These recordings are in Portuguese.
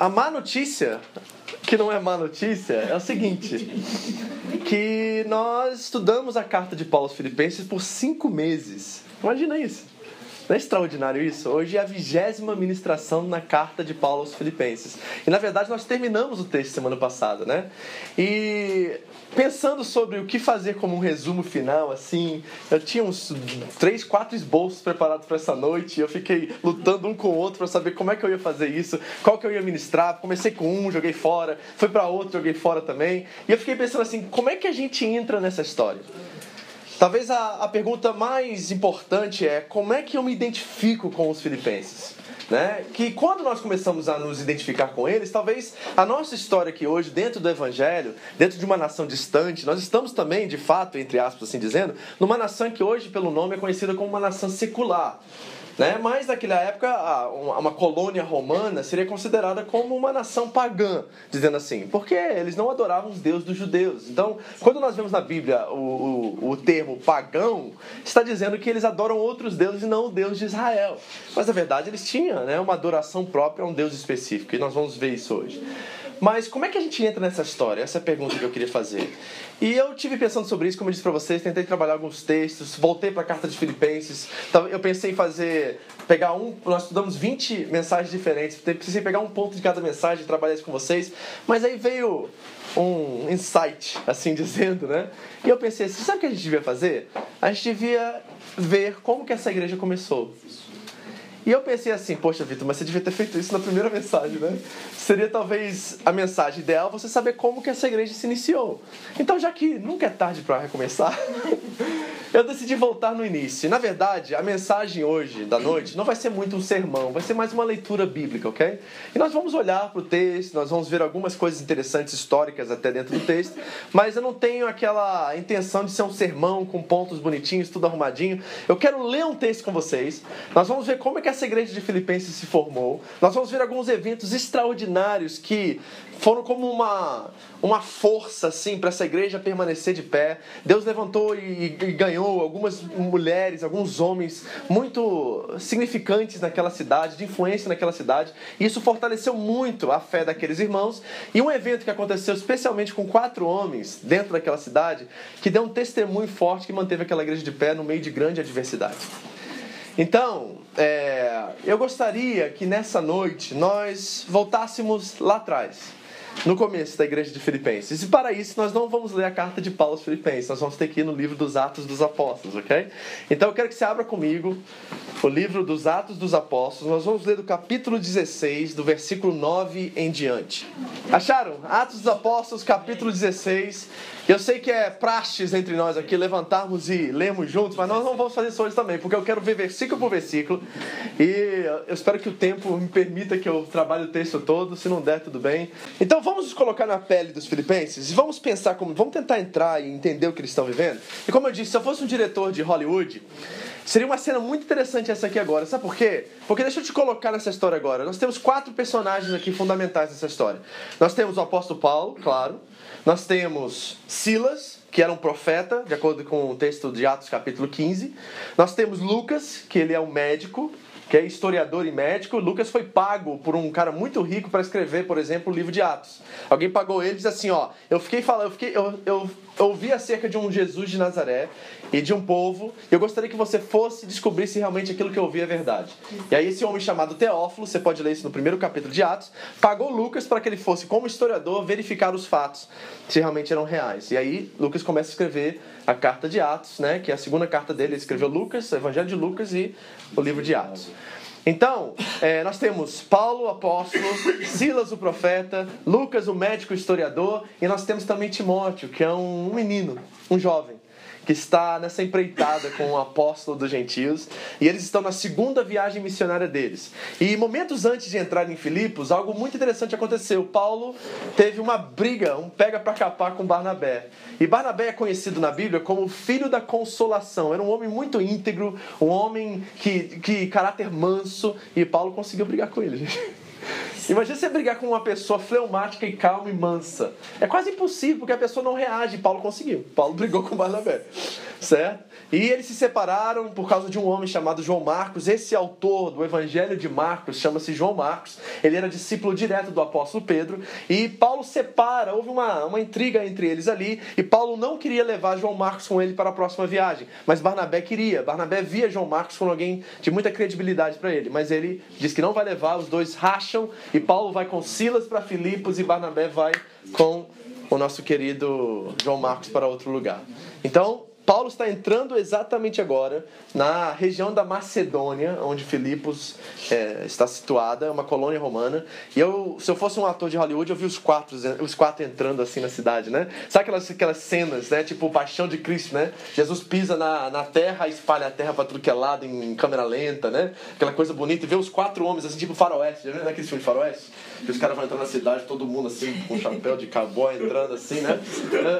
a má notícia, que não é má notícia, é o seguinte: que nós estudamos a carta de Paulo aos Filipenses por cinco meses. Imagina isso. Não é extraordinário isso? Hoje é a vigésima ministração na carta de Paulo aos Filipenses. E na verdade nós terminamos o texto semana passada, né? E pensando sobre o que fazer como um resumo final, assim, eu tinha uns três, quatro esboços preparados para essa noite eu fiquei lutando um com o outro para saber como é que eu ia fazer isso, qual que eu ia ministrar. Comecei com um, joguei fora, fui para outro, joguei fora também. E eu fiquei pensando assim, como é que a gente entra nessa história? Talvez a, a pergunta mais importante é como é que eu me identifico com os filipenses? Né? Que quando nós começamos a nos identificar com eles, talvez a nossa história aqui hoje, dentro do Evangelho, dentro de uma nação distante, nós estamos também, de fato, entre aspas, assim dizendo, numa nação que hoje, pelo nome, é conhecida como uma nação secular. Né? Mas naquela época, uma colônia romana seria considerada como uma nação pagã, dizendo assim, porque eles não adoravam os deuses dos judeus. Então, quando nós vemos na Bíblia o, o, o termo pagão, está dizendo que eles adoram outros deuses e não o Deus de Israel. Mas na verdade eles tinham né, uma adoração própria a um Deus específico, e nós vamos ver isso hoje. Mas como é que a gente entra nessa história? Essa é a pergunta que eu queria fazer. E eu tive pensando sobre isso, como eu disse para vocês, tentei trabalhar alguns textos, voltei para a carta de Filipenses. Eu pensei em fazer, pegar um, nós estudamos 20 mensagens diferentes, precisei pegar um ponto de cada mensagem e trabalhar isso com vocês. Mas aí veio um insight, assim dizendo, né? E eu pensei assim, sabe o que a gente devia fazer? A gente devia ver como que essa igreja começou. E eu pensei assim, poxa, Vitor, mas você devia ter feito isso na primeira mensagem, né? Seria talvez a mensagem ideal você saber como que essa igreja se iniciou. Então, já que nunca é tarde para recomeçar, eu decidi voltar no início. Na verdade, a mensagem hoje, da noite, não vai ser muito um sermão, vai ser mais uma leitura bíblica, ok? E nós vamos olhar para o texto, nós vamos ver algumas coisas interessantes, históricas até dentro do texto, mas eu não tenho aquela intenção de ser um sermão com pontos bonitinhos, tudo arrumadinho. Eu quero ler um texto com vocês, nós vamos ver como é que essa igreja de Filipenses se formou, nós vamos ver alguns eventos extraordinários que foram como uma, uma força assim para essa igreja permanecer de pé. Deus levantou e, e, ganhou algumas mulheres, alguns homens muito significantes naquela cidade, de influência naquela cidade. E isso fortaleceu muito a fé daqueles irmãos. E um evento que aconteceu especialmente com quatro homens dentro daquela cidade, que deu um testemunho forte que manteve aquela igreja de pé no meio de grande adversidade. Então, é, eu gostaria que nessa noite nós voltássemos lá atrás no começo da igreja de Filipenses. E para isso, nós não vamos ler a carta de Paulo aos Filipenses, nós vamos ter que ir no livro dos Atos dos Apóstolos, ok? Então eu quero que você abra comigo o livro dos Atos dos Apóstolos. Nós vamos ler do capítulo 16, do versículo 9 em diante. Acharam? Atos dos Apóstolos, capítulo 16. Eu sei que é praxes entre nós aqui levantarmos e lermos juntos, mas nós não vamos fazer isso hoje também, porque eu quero ver versículo por versículo. E eu espero que o tempo me permita que eu trabalhe o texto todo, se não der, tudo bem. Então vamos nos colocar na pele dos filipenses e vamos pensar como. Vamos tentar entrar e entender o que eles estão vivendo. E como eu disse, se eu fosse um diretor de Hollywood, Seria uma cena muito interessante essa aqui agora. Sabe por quê? Porque deixa eu te colocar nessa história agora. Nós temos quatro personagens aqui fundamentais nessa história. Nós temos o apóstolo Paulo, claro. Nós temos Silas, que era um profeta, de acordo com o texto de Atos capítulo 15. Nós temos Lucas, que ele é um médico, que é historiador e médico. Lucas foi pago por um cara muito rico para escrever, por exemplo, o livro de Atos. Alguém pagou ele e disse assim, ó, eu fiquei falando, eu, fiquei, eu, eu, ouvi acerca de um Jesus de Nazaré e de um povo, eu gostaria que você fosse descobrir se realmente aquilo que eu ouvi é verdade. E aí esse homem chamado Teófilo, você pode ler isso no primeiro capítulo de Atos, pagou Lucas para que ele fosse, como historiador, verificar os fatos, se realmente eram reais. E aí Lucas começa a escrever a carta de Atos, né, que é a segunda carta dele, ele escreveu Lucas, o Evangelho de Lucas e o livro de Atos. Então, é, nós temos Paulo, apóstolo, Silas, o profeta, Lucas, o médico historiador, e nós temos também Timóteo, que é um menino, um jovem. Que está nessa empreitada com o apóstolo dos gentios, e eles estão na segunda viagem missionária deles. E momentos antes de entrar em Filipos, algo muito interessante aconteceu. Paulo teve uma briga, um pega para capar com Barnabé. E Barnabé é conhecido na Bíblia como filho da consolação. Era um homem muito íntegro, um homem que, que caráter manso, e Paulo conseguiu brigar com ele. Imagina você brigar com uma pessoa fleumática e calma e mansa. É quase impossível, porque a pessoa não reage. Paulo conseguiu. Paulo brigou com Barnabé. Certo? E eles se separaram por causa de um homem chamado João Marcos. Esse autor do Evangelho de Marcos chama-se João Marcos. Ele era discípulo direto do apóstolo Pedro. E Paulo separa, houve uma, uma intriga entre eles ali. E Paulo não queria levar João Marcos com ele para a próxima viagem. Mas Barnabé queria. Barnabé via João Marcos como alguém de muita credibilidade para ele. Mas ele diz que não vai levar, os dois racham. E Paulo vai com Silas para Filipos e Barnabé vai com o nosso querido João Marcos para outro lugar. Então, Paulo está entrando exatamente agora na região da Macedônia, onde Filipos é, está situada, uma colônia romana. E eu, se eu fosse um ator de Hollywood, eu vi os quatro, os quatro entrando assim na cidade, né? Sabe aquelas, aquelas cenas, né? Tipo Paixão de Cristo, né? Jesus pisa na, na terra espalha a terra para tudo que é lado em câmera lenta, né? Aquela coisa bonita. E vê os quatro homens assim, tipo faroeste, já viu naquele filme faroeste? Que os caras vão entrar na cidade, todo mundo assim, com chapéu de cowboy entrando assim, né?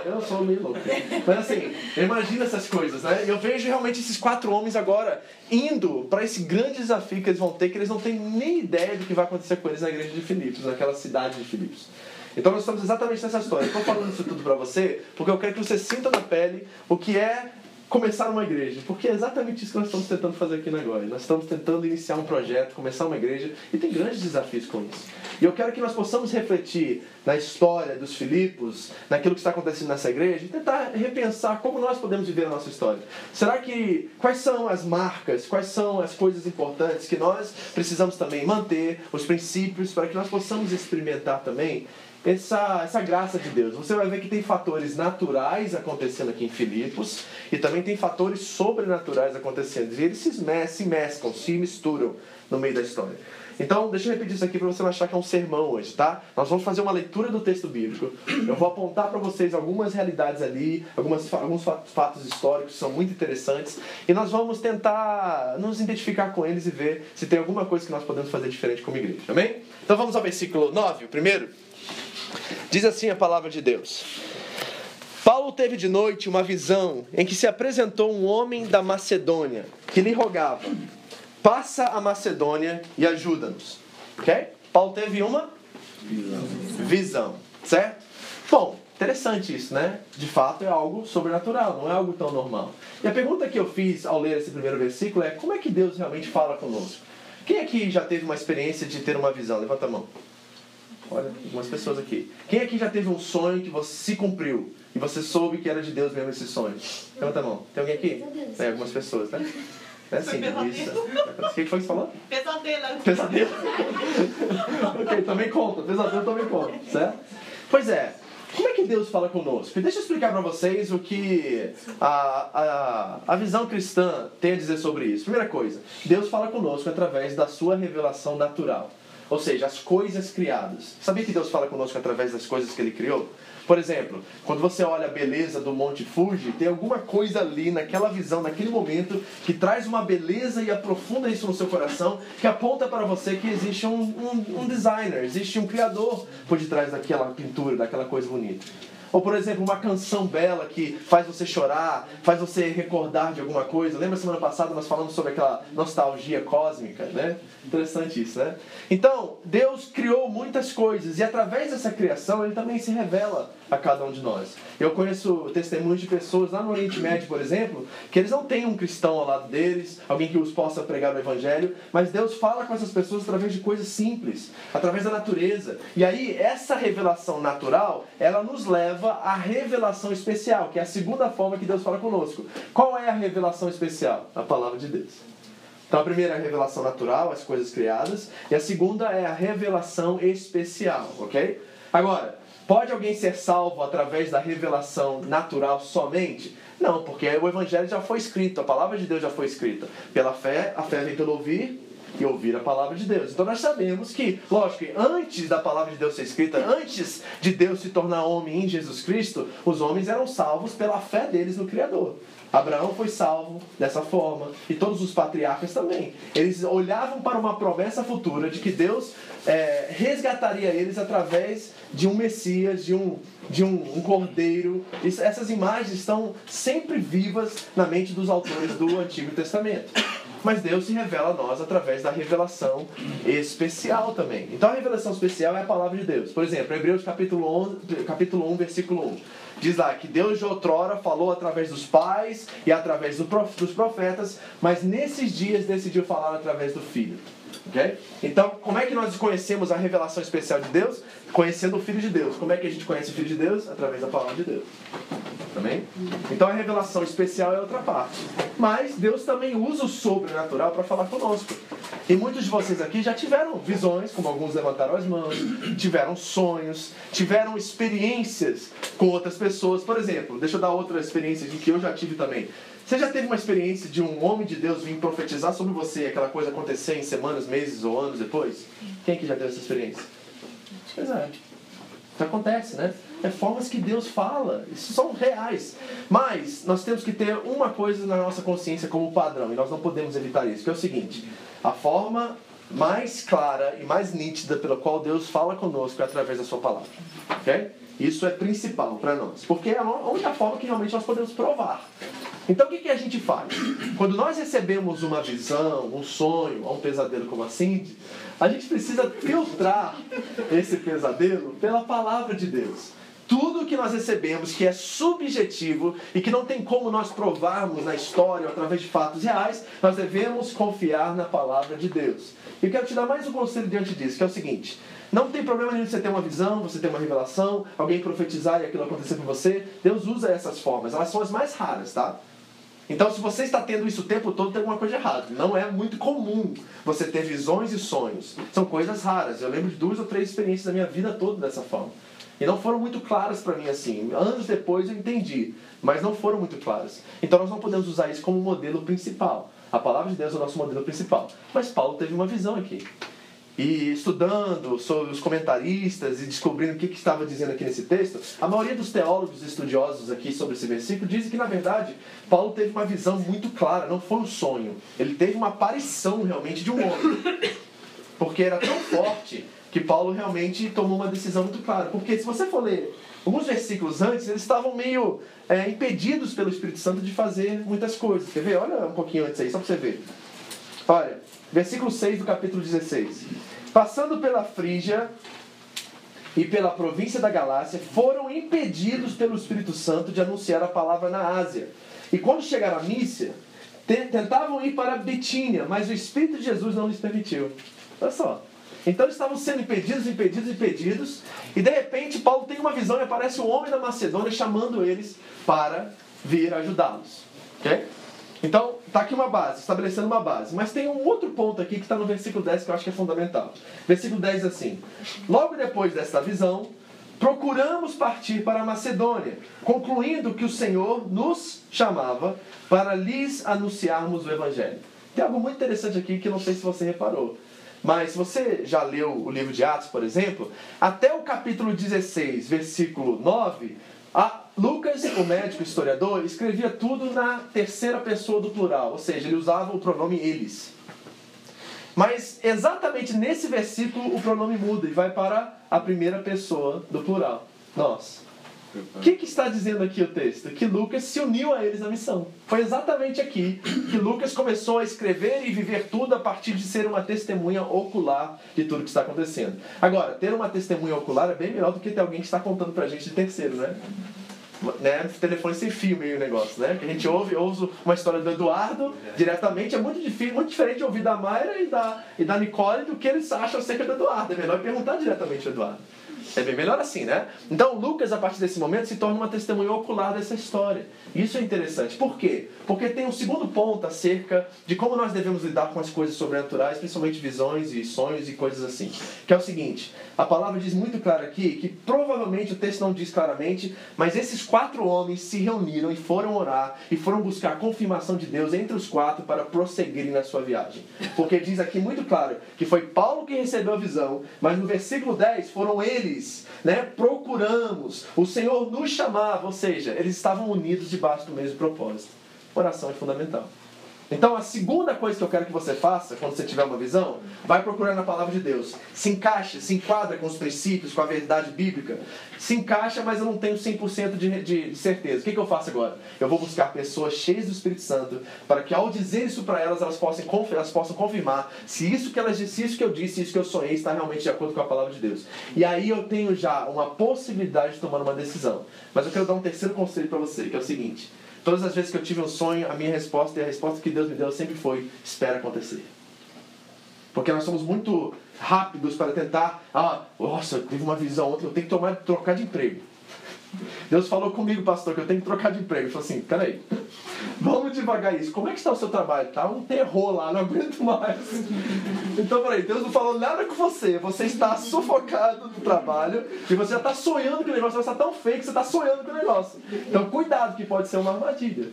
Eu sou meio louco. Mas assim, imagina essas coisas, né? Eu vejo realmente esses quatro homens agora indo para esse grande desafio que eles vão ter, que eles não têm nem ideia do que vai acontecer com eles na igreja de Filipos, naquela cidade de Filipos. Então nós estamos exatamente nessa história. Estou falando isso tudo para você porque eu quero que você sinta na pele o que é começar uma igreja, porque é exatamente isso que nós estamos tentando fazer aqui na Glória. Nós estamos tentando iniciar um projeto, começar uma igreja, e tem grandes desafios com isso. E eu quero que nós possamos refletir na história dos Filipos, naquilo que está acontecendo nessa igreja, e tentar repensar como nós podemos viver a nossa história. Será que quais são as marcas, quais são as coisas importantes que nós precisamos também manter, os princípios, para que nós possamos experimentar também essa, essa graça de Deus. Você vai ver que tem fatores naturais acontecendo aqui em Filipos e também tem fatores sobrenaturais acontecendo. E eles se, mes se mesclam, se misturam no meio da história. Então, deixa eu repetir isso aqui para você não achar que é um sermão hoje, tá? Nós vamos fazer uma leitura do texto bíblico. Eu vou apontar para vocês algumas realidades ali, algumas, alguns fatos históricos que são muito interessantes. E nós vamos tentar nos identificar com eles e ver se tem alguma coisa que nós podemos fazer diferente como igreja. Amém? Então vamos ao versículo 9, o primeiro. Diz assim a palavra de Deus. Paulo teve de noite uma visão em que se apresentou um homem da Macedônia que lhe rogava: Passa a Macedônia e ajuda-nos. Ok? Paulo teve uma visão. visão, certo? Bom, interessante isso, né? De fato é algo sobrenatural, não é algo tão normal. E a pergunta que eu fiz ao ler esse primeiro versículo é: como é que Deus realmente fala conosco? Quem aqui já teve uma experiência de ter uma visão? Levanta a mão. Olha, algumas pessoas aqui. Quem aqui já teve um sonho que você se cumpriu? E você soube que era de Deus mesmo esse sonho? Levanta a mão. Tem alguém aqui? Tem algumas pessoas, né? É assim, isso. O que foi que você falou? Pesadelo. Pesadelo? ok, também conta. Pesadelo também conta, certo? Pois é. Como é que Deus fala conosco? Deixa eu explicar para vocês o que a, a, a visão cristã tem a dizer sobre isso. Primeira coisa, Deus fala conosco através da sua revelação natural. Ou seja, as coisas criadas. Sabia que Deus fala conosco através das coisas que Ele criou? Por exemplo, quando você olha a beleza do Monte Fuji, tem alguma coisa ali naquela visão, naquele momento, que traz uma beleza e aprofunda isso no seu coração, que aponta para você que existe um, um, um designer, existe um criador por detrás daquela pintura, daquela coisa bonita. Ou, por exemplo, uma canção bela que faz você chorar, faz você recordar de alguma coisa. Lembra semana passada nós falamos sobre aquela nostalgia cósmica, né? Interessante isso, né? Então, Deus criou muitas coisas e através dessa criação ele também se revela a cada um de nós. Eu conheço testemunhos de pessoas lá no Oriente Médio, por exemplo, que eles não têm um cristão ao lado deles, alguém que os possa pregar o evangelho, mas Deus fala com essas pessoas através de coisas simples, através da natureza. E aí essa revelação natural, ela nos leva à revelação especial, que é a segunda forma que Deus fala conosco. Qual é a revelação especial? A palavra de Deus. Então a primeira é a revelação natural, as coisas criadas, e a segunda é a revelação especial, ok? Agora, pode alguém ser salvo através da revelação natural somente? Não, porque o evangelho já foi escrito, a palavra de Deus já foi escrita. Pela fé, a fé vem pelo ouvir, e ouvir a palavra de Deus. Então nós sabemos que, lógico, antes da palavra de Deus ser escrita, antes de Deus se tornar homem em Jesus Cristo, os homens eram salvos pela fé deles no Criador. Abraão foi salvo dessa forma e todos os patriarcas também. Eles olhavam para uma promessa futura de que Deus é, resgataria eles através de um Messias, de um, de um, um cordeiro. Isso, essas imagens estão sempre vivas na mente dos autores do Antigo Testamento. Mas Deus se revela a nós através da revelação especial também. Então a revelação especial é a palavra de Deus. Por exemplo, Hebreus capítulo, 11, capítulo 1, versículo 1. Diz lá que Deus de outrora falou através dos pais e através dos profetas, mas nesses dias decidiu falar através do Filho. Okay? Então, como é que nós conhecemos a revelação especial de Deus? Conhecendo o Filho de Deus. Como é que a gente conhece o Filho de Deus? Através da palavra de Deus. Também? Então a revelação especial é outra parte. Mas Deus também usa o sobrenatural para falar conosco. E muitos de vocês aqui já tiveram visões, como alguns levantaram as mãos, tiveram sonhos, tiveram experiências com outras pessoas. Por exemplo, deixa eu dar outra experiência que eu já tive também. Você já teve uma experiência de um homem de Deus vir profetizar sobre você, aquela coisa acontecer em semanas, meses ou anos depois? Quem que já teve essa experiência? Pois é. Isso acontece, né? É formas que Deus fala. Isso são reais. Mas nós temos que ter uma coisa na nossa consciência como padrão, e nós não podemos evitar isso, que é o seguinte: a forma mais clara e mais nítida pela qual Deus fala conosco é através da sua palavra. Ok? Isso é principal para nós, porque é a única forma que realmente nós podemos provar então o que, que a gente faz? Quando nós recebemos uma visão, um sonho, um pesadelo como assim, a gente precisa filtrar esse pesadelo pela palavra de Deus. Tudo que nós recebemos que é subjetivo e que não tem como nós provarmos na história ou através de fatos reais, nós devemos confiar na palavra de Deus. E eu quero te dar mais um conselho diante disso, que é o seguinte: não tem problema nenhum você ter uma visão, você ter uma revelação, alguém profetizar e aquilo acontecer com você. Deus usa essas formas, elas são as mais raras, tá? Então, se você está tendo isso o tempo todo, tem alguma coisa errada. Não é muito comum você ter visões e sonhos. São coisas raras. Eu lembro de duas ou três experiências da minha vida toda dessa forma. E não foram muito claras para mim assim. Anos depois eu entendi, mas não foram muito claras. Então nós não podemos usar isso como modelo principal. A palavra de Deus é o nosso modelo principal. Mas Paulo teve uma visão aqui e estudando sobre os comentaristas e descobrindo o que, que estava dizendo aqui nesse texto, a maioria dos teólogos estudiosos aqui sobre esse versículo dizem que, na verdade, Paulo teve uma visão muito clara, não foi um sonho. Ele teve uma aparição realmente de um homem. Porque era tão forte que Paulo realmente tomou uma decisão muito clara. Porque se você for ler alguns versículos antes, eles estavam meio é, impedidos pelo Espírito Santo de fazer muitas coisas. Quer ver? Olha um pouquinho antes aí, só para você ver. Olha, versículo 6 do capítulo 16. Passando pela Frígia e pela província da Galácia, foram impedidos pelo Espírito Santo de anunciar a palavra na Ásia. E quando chegaram a Mícia, tentavam ir para Betínia, mas o Espírito de Jesus não lhes permitiu. Olha só. Então eles estavam sendo impedidos, impedidos, impedidos, e de repente Paulo tem uma visão e aparece um homem da Macedônia chamando eles para vir ajudá-los. Okay? Então, está aqui uma base, estabelecendo uma base. Mas tem um outro ponto aqui que está no versículo 10 que eu acho que é fundamental. Versículo 10 assim: Logo depois desta visão, procuramos partir para a Macedônia, concluindo que o Senhor nos chamava para lhes anunciarmos o Evangelho. Tem algo muito interessante aqui que não sei se você reparou. Mas se você já leu o livro de Atos, por exemplo, até o capítulo 16, versículo 9, a Lucas, o médico historiador, escrevia tudo na terceira pessoa do plural, ou seja, ele usava o pronome eles. Mas exatamente nesse versículo o pronome muda e vai para a primeira pessoa do plural, nós. O que, que, está dizendo aqui o texto? Que Lucas se uniu a eles na missão. Foi exatamente aqui que Lucas começou a escrever e viver tudo a partir de ser uma testemunha ocular de tudo que está acontecendo. Agora, ter uma testemunha ocular é bem melhor do que ter alguém que está contando pra gente de terceiro, né? Né, telefone sem fio meio negócio, né? Que a gente ouve, ouve uma história do Eduardo diretamente, é muito difícil, muito diferente de ouvir da Mayra e da, e da Nicole do que eles acham acerca do Eduardo. É melhor perguntar diretamente ao Eduardo. É bem melhor assim, né? Então Lucas, a partir desse momento, se torna uma testemunha ocular dessa história. Isso é interessante. Por quê? Porque tem um segundo ponto acerca de como nós devemos lidar com as coisas sobrenaturais, principalmente visões e sonhos e coisas assim. Que é o seguinte: a palavra diz muito claro aqui que provavelmente o texto não diz claramente, mas esses quatro homens se reuniram e foram orar e foram buscar a confirmação de Deus entre os quatro para prosseguirem na sua viagem. Porque diz aqui muito claro que foi Paulo que recebeu a visão, mas no versículo 10 foram eles, né? Procuramos, o Senhor nos chamava, ou seja, eles estavam unidos debaixo do mesmo propósito. Oração é fundamental. Então, a segunda coisa que eu quero que você faça, quando você tiver uma visão, vai procurar na palavra de Deus. Se encaixa, se enquadra com os princípios, com a verdade bíblica. Se encaixa, mas eu não tenho 100% de, de, de certeza. O que, que eu faço agora? Eu vou buscar pessoas cheias do Espírito Santo, para que ao dizer isso para elas, elas possam, elas possam confirmar se isso que elas se isso que eu disse, isso que eu sonhei, está realmente de acordo com a palavra de Deus. E aí eu tenho já uma possibilidade de tomar uma decisão. Mas eu quero dar um terceiro conselho para você, que é o seguinte. Todas as vezes que eu tive um sonho, a minha resposta e a resposta que Deus me deu sempre foi: espera acontecer. Porque nós somos muito rápidos para tentar, ah, nossa, eu tive uma visão ontem, eu tenho que tomar, trocar de emprego. Deus falou comigo, pastor, que eu tenho que trocar de emprego. Ele falou assim: peraí, vamos devagar isso. Como é que está o seu trabalho? Tá um terror lá, não aguento mais. Então, peraí, Deus não falou nada com você. Você está sufocado do trabalho e você já está sonhando que o negócio vai estar tão feio que você está sonhando com o negócio. Então, cuidado, que pode ser uma armadilha.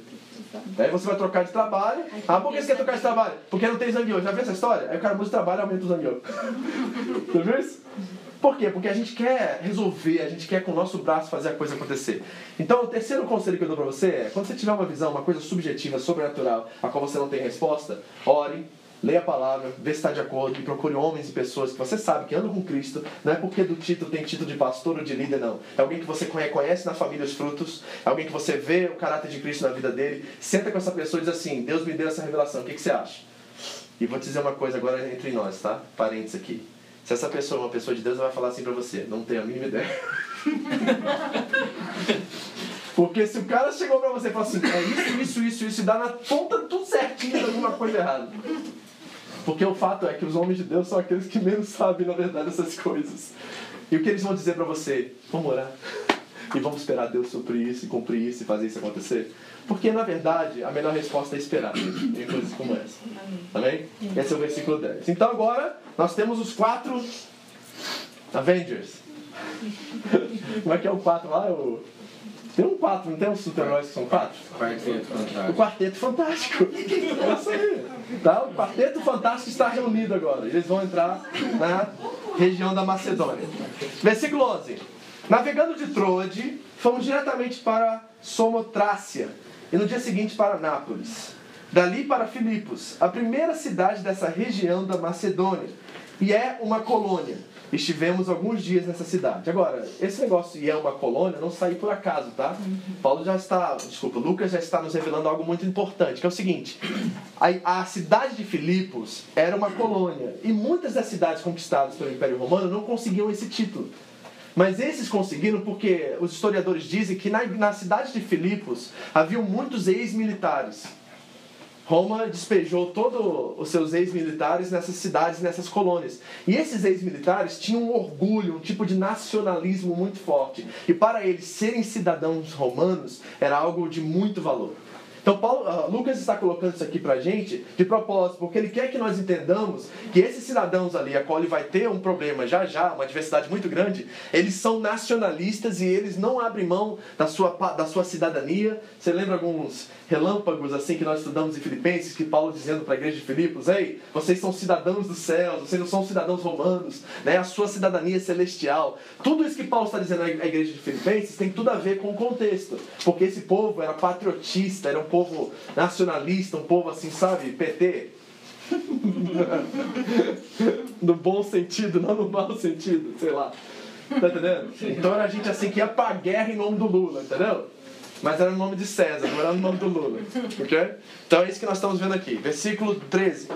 Aí você vai trocar de trabalho. Ah, por que você quer trocar de trabalho? Porque não tem zangueô. Já viu essa história? Aí o cara muda de trabalho e aumenta o zangueô. Já viu isso? Por quê? Porque a gente quer resolver, a gente quer com o nosso braço fazer a coisa acontecer. Então, o terceiro conselho que eu dou para você é: quando você tiver uma visão, uma coisa subjetiva, sobrenatural, a qual você não tem resposta, ore, leia a palavra, vê se está de acordo e procure homens e pessoas que você sabe que andam com Cristo. Não é porque do título tem título de pastor ou de líder, não. É alguém que você reconhece na família os frutos, é alguém que você vê o caráter de Cristo na vida dele. Senta com essa pessoa e diz assim: Deus me deu essa revelação, o que, que você acha? E vou te dizer uma coisa agora entre nós, tá? Parentes aqui. Se essa pessoa é uma pessoa de Deus, ela vai falar assim pra você: Não tenho a mínima ideia. Porque se o cara chegou pra você e falou assim: É isso, isso, isso, isso, e dá na ponta tudo certinho alguma coisa errada. Porque o fato é que os homens de Deus são aqueles que menos sabem, na verdade, essas coisas. E o que eles vão dizer pra você? Vamos orar. E vamos esperar Deus suprir isso, e cumprir isso e fazer isso acontecer? Porque, na verdade, a melhor resposta é esperar em coisas como essa. Amém? Esse é o versículo 10. Então, agora, nós temos os quatro Avengers. Como é que é o quatro lá? O... Tem um quatro, não tem uns super-heróis que são quatro? Quarteto Fantástico. O Quarteto Fantástico. É isso aí. Tá? O Quarteto Fantástico está reunido agora. Eles vão entrar na região da Macedônia. Versículo 11. Navegando de Troade, fomos diretamente para Somotrácia e no dia seguinte para Nápoles. Dali para Filipos, a primeira cidade dessa região da Macedônia, e é uma colônia. Estivemos alguns dias nessa cidade. Agora, esse negócio e é uma colônia não saiu por acaso, tá? Paulo já está, desculpa, Lucas já está nos revelando algo muito importante, que é o seguinte: a, a cidade de Filipos era uma colônia e muitas das cidades conquistadas pelo Império Romano não conseguiam esse título. Mas esses conseguiram porque os historiadores dizem que na, na cidade de Filipos haviam muitos ex-militares. Roma despejou todos os seus ex-militares nessas cidades, nessas colônias. E esses ex-militares tinham um orgulho, um tipo de nacionalismo muito forte. E para eles serem cidadãos romanos era algo de muito valor. Então, Paulo, uh, Lucas está colocando isso aqui para a gente de propósito, porque ele quer que nós entendamos que esses cidadãos ali, a qual ele vai ter um problema já já, uma diversidade muito grande, eles são nacionalistas e eles não abrem mão da sua, da sua cidadania. Você lembra alguns relâmpagos assim que nós estudamos em Filipenses, que Paulo dizendo para a igreja de Filipos, ei, vocês são cidadãos dos céus, vocês não são cidadãos romanos, né? a sua cidadania é celestial. Tudo isso que Paulo está dizendo à igreja de Filipenses tem tudo a ver com o contexto, porque esse povo era patriotista, era um povo nacionalista, um povo assim, sabe, PT. no bom sentido, não no mau sentido, sei lá. Tá entendendo? Então era gente assim que ia pra guerra em nome do Lula, entendeu? Mas era no nome de César, não era no nome do Lula. Ok? Então é isso que nós estamos vendo aqui. Versículo 13.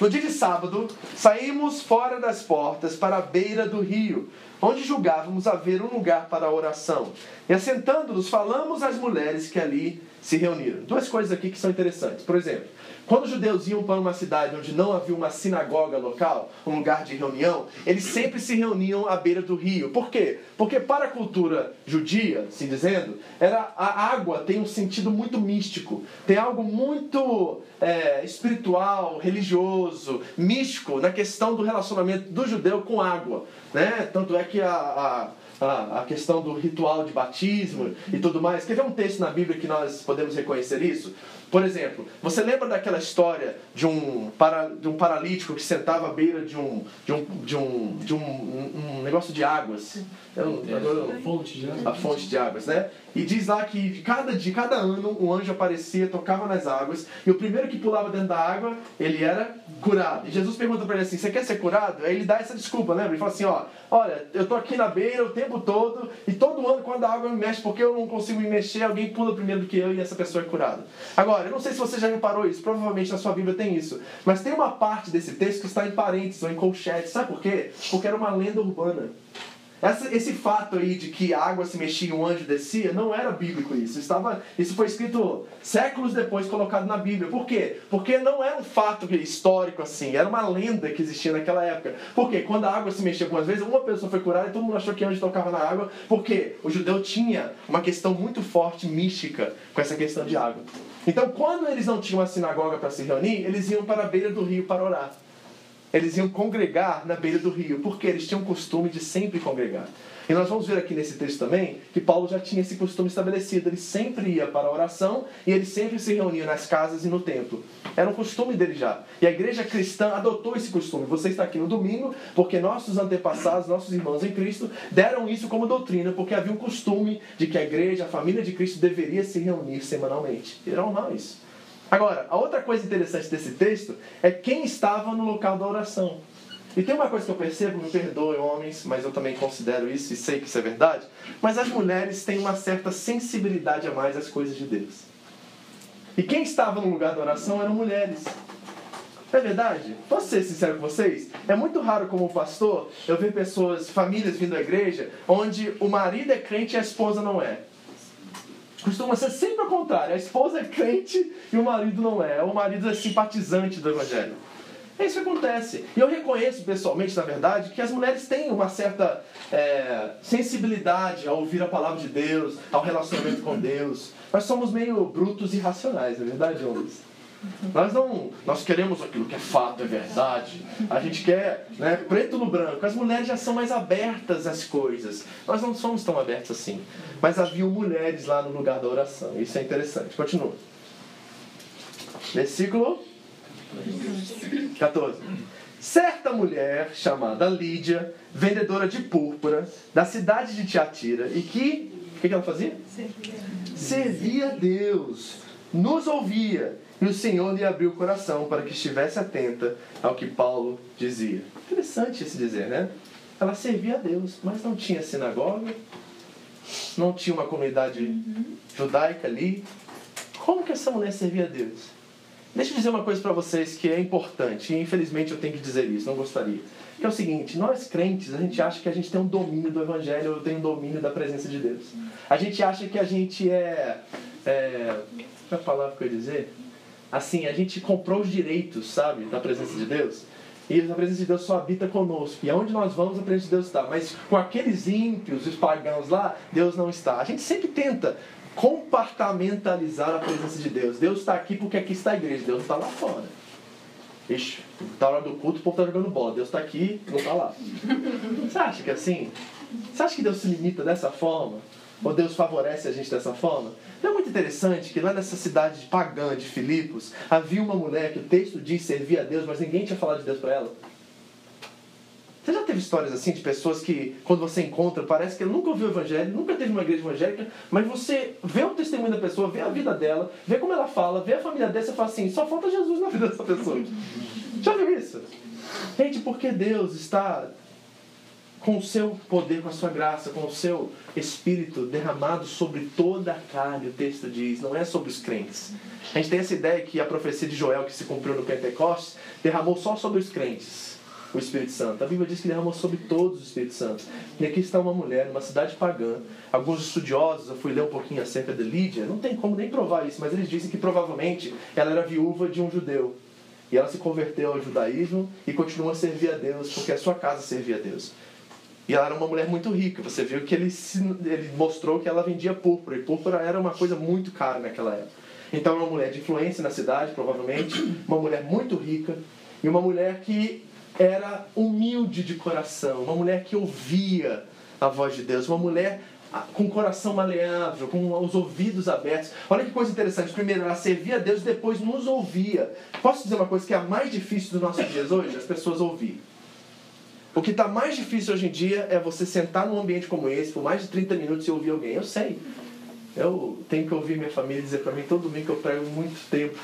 No dia de sábado, saímos fora das portas para a beira do rio, onde julgávamos haver um lugar para a oração. E assentando-nos, falamos às mulheres que ali se reuniram. Duas coisas aqui que são interessantes. Por exemplo, quando os judeus iam para uma cidade onde não havia uma sinagoga local, um lugar de reunião, eles sempre se reuniam à beira do rio. Por quê? Porque para a cultura judia, se dizendo, era a água tem um sentido muito místico, tem algo muito é, espiritual, religioso, místico na questão do relacionamento do judeu com água, né? Tanto é que a a, a questão do ritual de batismo e tudo mais. Quer ver um texto na Bíblia que nós podemos reconhecer isso? Por exemplo, você lembra daquela história de um, para, de um paralítico que sentava à beira de um, de um, de um, de um, um negócio de águas? Eu, agora, a fonte de águas. A fonte de águas, né? E diz lá que de cada, de cada ano um anjo aparecia, tocava nas águas, e o primeiro que pulava dentro da água, ele era curado. E Jesus pergunta para ele assim: Você quer ser curado? Aí ele dá essa desculpa, lembra? Ele fala assim: Ó, olha, eu tô aqui na beira o tempo todo, e todo ano quando a água me mexe, porque eu não consigo me mexer, alguém pula primeiro do que eu e essa pessoa é curada. Agora, eu não sei se você já reparou isso, provavelmente na sua Bíblia tem isso, mas tem uma parte desse texto que está em parênteses ou em colchetes. Sabe por quê? Porque era uma lenda urbana. Essa, esse fato aí de que a água se mexia e um anjo descia, não era bíblico isso. Estava, isso foi escrito séculos depois, colocado na Bíblia. Por quê? Porque não era um fato histórico assim, era uma lenda que existia naquela época. Porque quando a água se mexia algumas vezes, uma pessoa foi curada e todo mundo achou que anjo tocava na água, porque o judeu tinha uma questão muito forte, mística, com essa questão de água. Então, quando eles não tinham uma sinagoga para se reunir, eles iam para a beira do rio para orar eles iam congregar na beira do rio, porque eles tinham o costume de sempre congregar. E nós vamos ver aqui nesse texto também que Paulo já tinha esse costume estabelecido. Ele sempre ia para a oração e ele sempre se reunia nas casas e no templo. Era um costume dele já. E a igreja cristã adotou esse costume. Você está aqui no domingo porque nossos antepassados, nossos irmãos em Cristo, deram isso como doutrina, porque havia um costume de que a igreja, a família de Cristo, deveria se reunir semanalmente. Era normal isso. Agora, a outra coisa interessante desse texto é quem estava no local da oração. E tem uma coisa que eu percebo, me perdoe homens, mas eu também considero isso e sei que isso é verdade, mas as mulheres têm uma certa sensibilidade a mais às coisas de Deus. E quem estava no lugar da oração eram mulheres. É verdade? Posso ser sincero com vocês? É muito raro como pastor eu ver pessoas, famílias vindo à igreja, onde o marido é crente e a esposa não é. Costuma ser sempre ao contrário. A esposa é crente e o marido não é. O marido é simpatizante do evangelho. É isso que acontece. E eu reconheço pessoalmente, na verdade, que as mulheres têm uma certa é, sensibilidade ao ouvir a palavra de Deus, ao relacionamento com Deus. Nós somos meio brutos e racionais, não é verdade, homens? Nós não, nós queremos aquilo que é fato, é verdade. A gente quer, né, preto no branco. As mulheres já são mais abertas às coisas. Nós não somos tão abertos assim. Mas havia mulheres lá no lugar da oração. Isso é interessante. Continua. Versículo 14. Certa mulher chamada Lídia, vendedora de púrpura, da cidade de Tiatira, e que. O que, que ela fazia? Servia a Deus, nos ouvia e o Senhor lhe abriu o coração para que estivesse atenta ao que Paulo dizia. Interessante esse dizer, né? Ela servia a Deus, mas não tinha sinagoga, não tinha uma comunidade uhum. judaica ali. Como que essa mulher servia a Deus? Deixa eu dizer uma coisa para vocês que é importante, e infelizmente eu tenho que dizer isso, não gostaria. Que é o seguinte, nós crentes, a gente acha que a gente tem um domínio do Evangelho, ou tem um domínio da presença de Deus. A gente acha que a gente é. é qual é a palavra que eu ia dizer? assim, a gente comprou os direitos, sabe, da presença de Deus. E a presença de Deus só habita conosco. E aonde nós vamos, a presença de Deus está. Mas com aqueles ímpios, os pagãos lá, Deus não está. A gente sempre tenta compartamentalizar a presença de Deus. Deus está aqui porque aqui está a igreja. Deus está lá fora. Ixi, tá hora do culto, o povo está jogando bola. Deus está aqui, não está lá. Você acha que é assim? Você acha que Deus se limita dessa forma? Ou Deus favorece a gente dessa forma? Não é muito interessante que lá nessa cidade pagã de Filipos havia uma mulher que o texto diz servia a Deus, mas ninguém tinha falado de Deus para ela. Você já teve histórias assim de pessoas que, quando você encontra, parece que nunca ouviu o evangelho, nunca teve uma igreja evangélica, mas você vê o testemunho da pessoa, vê a vida dela, vê como ela fala, vê a família dela, você fala assim: só falta Jesus na vida dessa pessoa. Já viu isso? Gente, porque Deus está com o seu poder, com a sua graça, com o seu espírito derramado sobre toda a carne, o texto diz, não é sobre os crentes. A gente tem essa ideia que a profecia de Joel que se cumpriu no Pentecostes derramou só sobre os crentes. O Espírito Santo. A Bíblia diz que derramou sobre todos o Espírito Santo. E aqui está uma mulher, numa cidade pagã. Alguns estudiosos, eu fui ler um pouquinho acerca de Lídia, não tem como nem provar isso, mas eles dizem que provavelmente ela era viúva de um judeu. E ela se converteu ao judaísmo e continua a servir a Deus, porque a sua casa servia a Deus. E ela era uma mulher muito rica. Você viu que ele, se, ele mostrou que ela vendia púrpura. E púrpura era uma coisa muito cara naquela época. Então, uma mulher de influência na cidade, provavelmente. Uma mulher muito rica. E uma mulher que era humilde de coração. Uma mulher que ouvia a voz de Deus. Uma mulher ah, com o coração maleável, com os ouvidos abertos. Olha que coisa interessante. Primeiro, ela servia a Deus, depois nos ouvia. Posso dizer uma coisa que é a mais difícil dos nossos dias hoje? As pessoas ouvir. O que está mais difícil hoje em dia é você sentar num ambiente como esse por mais de 30 minutos e ouvir alguém. Eu sei. Eu tenho que ouvir minha família dizer para mim todo domingo que eu prego muito tempo.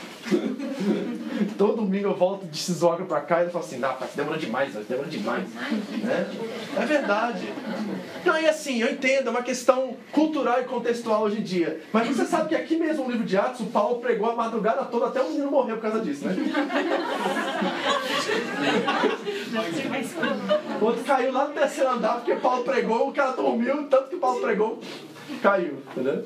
todo domingo eu volto de Shizuoka para cá e ele fala assim, não, pai, demora demais, demora demais. Né? É verdade. Não, e assim, eu entendo, é uma questão cultural e contextual hoje em dia. Mas você sabe que aqui mesmo no livro de Atos, o Paulo pregou a madrugada toda, até o menino morreu por causa disso, né? o outro caiu lá no terceiro andar porque Paulo pregou, o cara dormiu, tanto que Paulo pregou caiu, entendeu?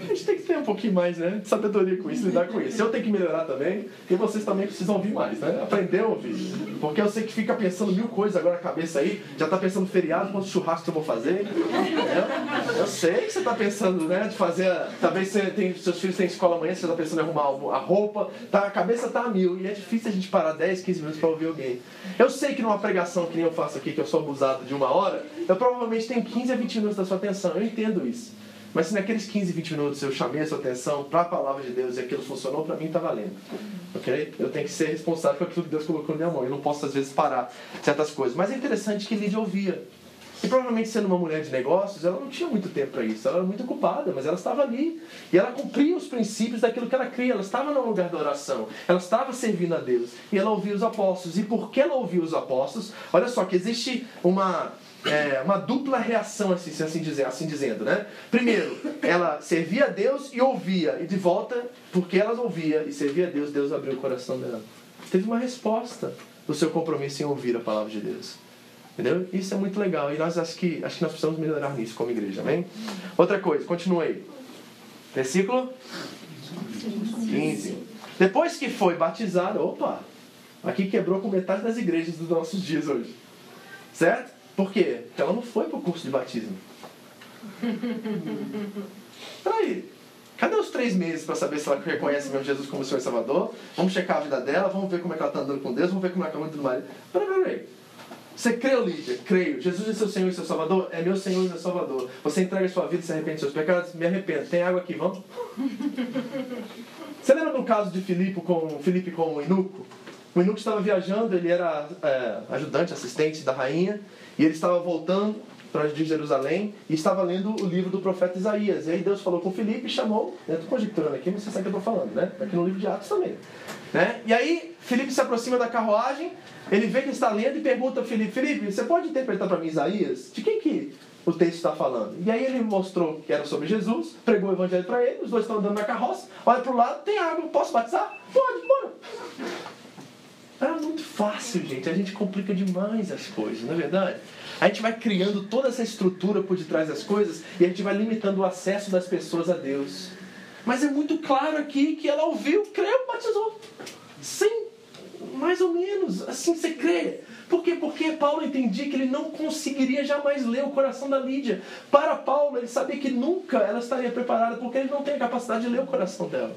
A gente tem que ter um pouquinho mais né, de sabedoria com isso, lidar com isso. Eu tenho que melhorar também, e vocês também precisam ouvir mais, né? Aprender a ouvir. Porque eu sei que fica pensando mil coisas agora na cabeça aí, já tá pensando feriado, quantos churrascos eu vou fazer. Né? Eu sei que você tá pensando, né, de fazer. Talvez você tem, seus filhos têm escola amanhã, você tá pensando em arrumar a roupa, tá, a cabeça tá a mil, e é difícil a gente parar 10, 15 minutos para ouvir alguém. Eu sei que numa pregação que nem eu faço aqui, que eu sou abusado de uma hora, eu provavelmente tenho 15 a 20 minutos da sua atenção. Eu entendo isso. Mas se naqueles 15, 20 minutos eu chamei a sua atenção para a palavra de Deus e aquilo funcionou, para mim está valendo. Ok? Eu tenho que ser responsável por aquilo que Deus colocou na minha mão. Eu não posso, às vezes, parar certas coisas. Mas é interessante que Lídia ouvia. E provavelmente sendo uma mulher de negócios, ela não tinha muito tempo para isso. Ela era muito ocupada, mas ela estava ali. E ela cumpria os princípios daquilo que ela cria. Ela estava no lugar da oração. Ela estava servindo a Deus. E ela ouvia os apóstolos. E por que ela ouvia os apóstolos? Olha só, que existe uma é, uma dupla reação, assim, assim, dizer, assim dizendo, né? Primeiro, ela servia a Deus e ouvia, e de volta, porque ela ouvia e servia a Deus, Deus abriu o coração dela. Teve uma resposta do seu compromisso em ouvir a palavra de Deus. Entendeu? Isso é muito legal. E nós acho que, acho que nós precisamos melhorar nisso como igreja, amém? Outra coisa, continue aí. Versículo 15. Depois que foi batizado, opa, aqui quebrou com metade das igrejas dos nossos dias hoje. Certo? Por quê? Porque ela não foi para o curso de batismo. Peraí, cadê os três meses para saber se ela reconhece mesmo Jesus como Senhor e Salvador? Vamos checar a vida dela, vamos ver como é que ela está andando com Deus, vamos ver como é que ela está andando com marido. Peraí, peraí. Você crê, Lídia? Creio. Jesus é seu Senhor e seu Salvador? É meu Senhor e meu Salvador. Você entrega sua vida e se arrepende dos seus pecados? Me arrependo. Tem água aqui, vamos? Você lembra do caso de Filipe com, Filipe com o Inuco? O Inuco estava viajando, ele era é, ajudante, assistente da rainha, e ele estava voltando para de Jerusalém e estava lendo o livro do profeta Isaías. E aí Deus falou com Filipe e chamou, estou conjecturando aqui, mas você sabe o que eu estou falando, né? Aqui no livro de Atos também. Né? E aí Filipe se aproxima da carruagem, ele vê que está lendo e pergunta a Filipe, Filipe, você pode interpretar para mim Isaías? De quem que o texto está falando? E aí ele mostrou que era sobre Jesus, pregou o evangelho para ele, os dois estão andando na carroça, olha para o lado, tem água, posso batizar? Pode, bora. Era muito fácil, gente. A gente complica demais as coisas, não é verdade? A gente vai criando toda essa estrutura por detrás das coisas e a gente vai limitando o acesso das pessoas a Deus. Mas é muito claro aqui que ela ouviu, creu, batizou. Sim, mais ou menos. Assim você crê. Por quê? Porque Paulo entendia que ele não conseguiria jamais ler o coração da Lídia. Para Paulo, ele sabia que nunca ela estaria preparada, porque ele não tem a capacidade de ler o coração dela.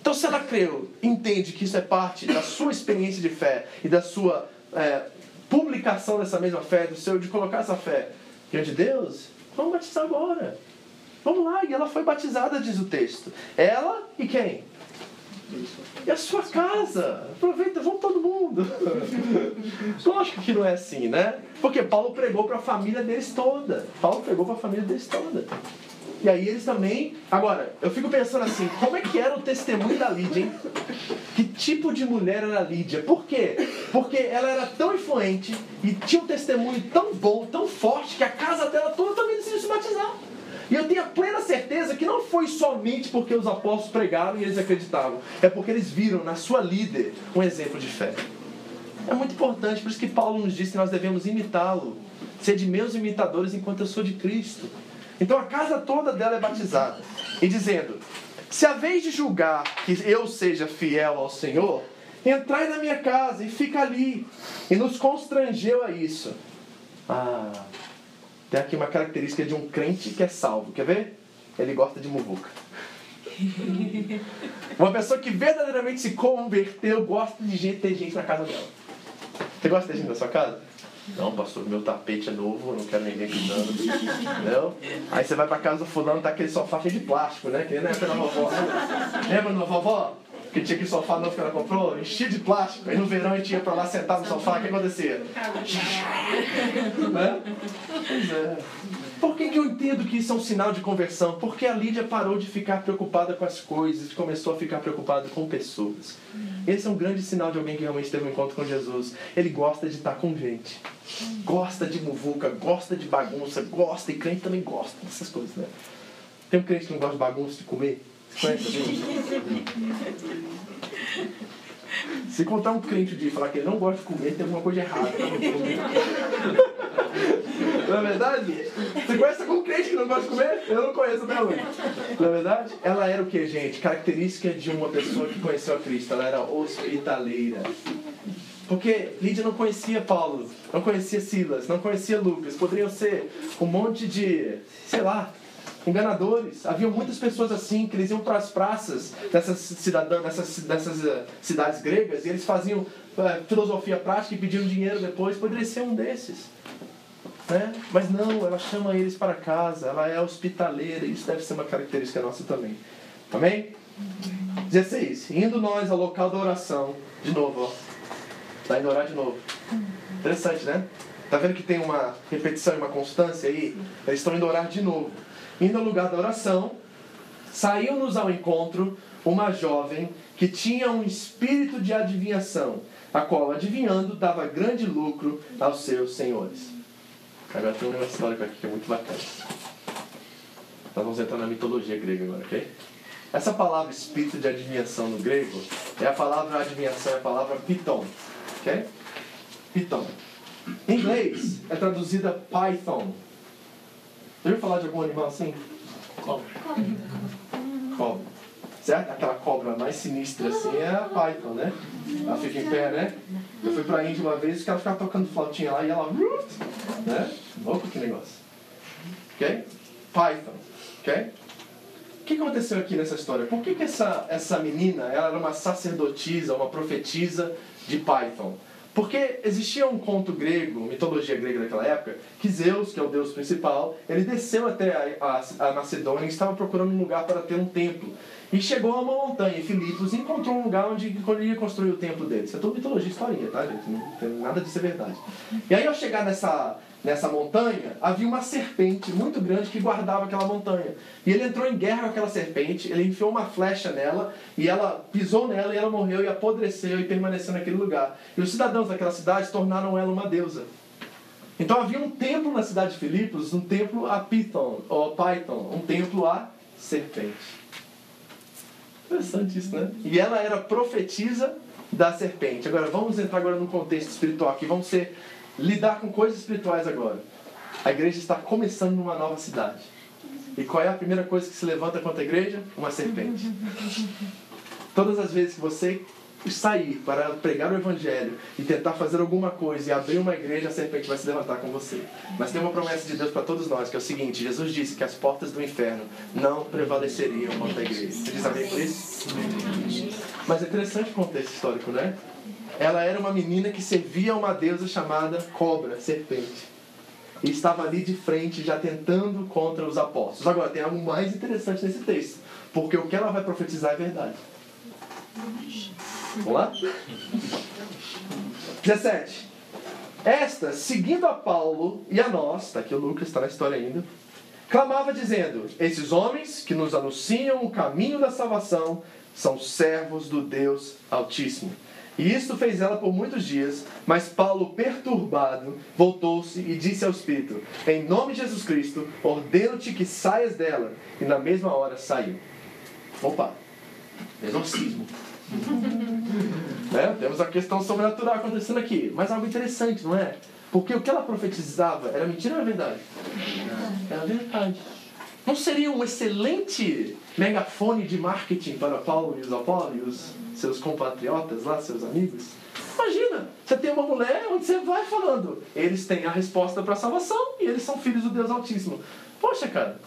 Então, se ela creu, entende que isso é parte da sua experiência de fé e da sua é, publicação dessa mesma fé, do seu de colocar essa fé diante de Deus, vamos batizar agora. Vamos lá, e ela foi batizada, diz o texto. Ela e quem? E a sua casa. Aproveita, vamos todo mundo. Lógico que não é assim, né? Porque Paulo pregou para a família deles toda. Paulo pregou para a família deles toda. E aí eles também. Agora, eu fico pensando assim, como é que era o testemunho da Lídia, hein? Que tipo de mulher era a Lídia? Por quê? Porque ela era tão influente e tinha um testemunho tão bom, tão forte, que a casa dela toda também decidiu se batizar. E eu tenho a plena certeza que não foi somente porque os apóstolos pregaram e eles acreditavam. É porque eles viram na sua líder um exemplo de fé. É muito importante, por isso que Paulo nos disse que nós devemos imitá-lo. Ser de meus imitadores enquanto eu sou de Cristo. Então a casa toda dela é batizada. E dizendo: Se a vez de julgar que eu seja fiel ao Senhor, entrai na minha casa e fica ali. E nos constrangeu a isso. Ah, tem aqui uma característica de um crente que é salvo. Quer ver? Ele gosta de muvuca. Uma pessoa que verdadeiramente se converteu gosta de gente, ter gente na casa dela. Você gosta de ter gente na sua casa? Não, pastor, meu tapete é novo, não quero ninguém cuidando. Entendeu? Aí você vai pra casa do fulano, tá aquele sofá cheio de plástico, né? Que nem na época da vovó. Lembra da vovó? Que tinha aquele sofá novo que ela comprou, enchia de plástico. Aí no verão a gente ia pra lá sentar no sofá, o que acontecia? né? Pois é. Por que, que eu entendo que isso é um sinal de conversão? Porque a Lídia parou de ficar preocupada com as coisas e começou a ficar preocupada com pessoas. Esse é um grande sinal de alguém que realmente teve um encontro com Jesus. Ele gosta de estar com gente. Gosta de muvuca, gosta de bagunça, gosta, e crente também gosta dessas coisas, né? Tem um crente que não gosta de bagunça, de comer? Você conhece? Se contar um crente de falar que ele não gosta de comer, tem alguma coisa errada. Não é verdade? Você conhece algum crente que não gosta de comer? Eu não conheço até hoje. É verdade? Ela era o que, gente? Característica de uma pessoa que conheceu a Cristo. Ela era hospitaleira. Porque Lídia não conhecia Paulo, não conhecia Silas, não conhecia Lucas. Poderiam ser um monte de, sei lá, enganadores. Havia muitas pessoas assim que eles iam para as praças dessas, cidadãs, dessas, dessas uh, cidades gregas e eles faziam uh, filosofia prática e pediam dinheiro depois. Poderia ser um desses. Né? Mas não, ela chama eles para casa, ela é hospitaleira, isso deve ser uma característica nossa também. Amém? 16. Indo nós ao local da oração, de novo, ó. Tá indo orar de novo. Interessante, né? Tá vendo que tem uma repetição e uma constância aí? Eles estão indo orar de novo. Indo ao lugar da oração, saiu-nos ao encontro uma jovem que tinha um espírito de adivinhação, a qual, adivinhando, dava grande lucro aos seus senhores. Agora tem um negócio histórico aqui que é muito bacana. Nós vamos entrar na mitologia grega agora, ok? Essa palavra espírito de adivinhação no grego é a palavra adivinhação, é a palavra piton, ok? Piton. Em inglês é traduzida python. Já ouviu falar de algum animal assim? Cobra. Cobra. Certo? Aquela cobra mais sinistra assim é a python, né? Ela fica em pé, né? Eu fui pra Índia uma vez que ela ficava tocando flautinha lá e ela. Né? Louco que negócio. Ok? Python. Ok? O que aconteceu aqui nessa história? Por que, que essa, essa menina ela era uma sacerdotisa, uma profetisa de Python? Porque existia um conto grego, mitologia grega daquela época, que Zeus, que é o deus principal, ele desceu até a, a, a Macedônia e estava procurando um lugar para ter um templo. E chegou a uma montanha, em Filipos, e encontrou um lugar onde ele ia construir o templo dele. Isso é tudo mitologia historinha, tá, gente? Não tem nada disso é verdade. E aí, ao chegar nessa, nessa montanha, havia uma serpente muito grande que guardava aquela montanha. E ele entrou em guerra com aquela serpente, ele enfiou uma flecha nela, e ela pisou nela, e ela morreu, e apodreceu, e permaneceu naquele lugar. E os cidadãos daquela cidade tornaram ela uma deusa. Então havia um templo na cidade de Filipos, um templo a Python, ou Python, um templo a serpente. Interessante isso, né? E ela era profetisa da serpente. Agora, vamos entrar agora no contexto espiritual aqui. Vamos ser, lidar com coisas espirituais agora. A igreja está começando numa nova cidade. E qual é a primeira coisa que se levanta contra a igreja? Uma serpente. Todas as vezes que você sair para pregar o evangelho e tentar fazer alguma coisa e abrir uma igreja, a serpente vai se levantar com você. Mas tem uma promessa de Deus para todos nós, que é o seguinte: Jesus disse que as portas do inferno não prevaleceriam contra a igreja. Você diz amém por isso? Mas é interessante o contexto histórico, né? Ela era uma menina que servia a uma deusa chamada cobra, serpente. E estava ali de frente, já tentando contra os apóstolos. Agora, tem algo mais interessante nesse texto. Porque o que ela vai profetizar é verdade. Vamos lá? 17. Esta, seguindo a Paulo e a nós, está aqui o Lucas, está na história ainda, clamava dizendo: Esses homens que nos anunciam o caminho da salvação são servos do Deus Altíssimo. E isto fez ela por muitos dias, mas Paulo, perturbado, voltou-se e disse ao Espírito: Em nome de Jesus Cristo, ordeno-te que saias dela. E na mesma hora saiu. Opa, exorcismo. né? Temos a questão sobrenatural acontecendo aqui. Mas algo interessante, não é? Porque o que ela profetizava era mentira ou era verdade? Era verdade. Não seria um excelente megafone de marketing para Paulo e os apóstolos, seus compatriotas lá, seus amigos? Imagina, você tem uma mulher onde você vai falando, eles têm a resposta para a salvação e eles são filhos do Deus Altíssimo. Poxa, cara,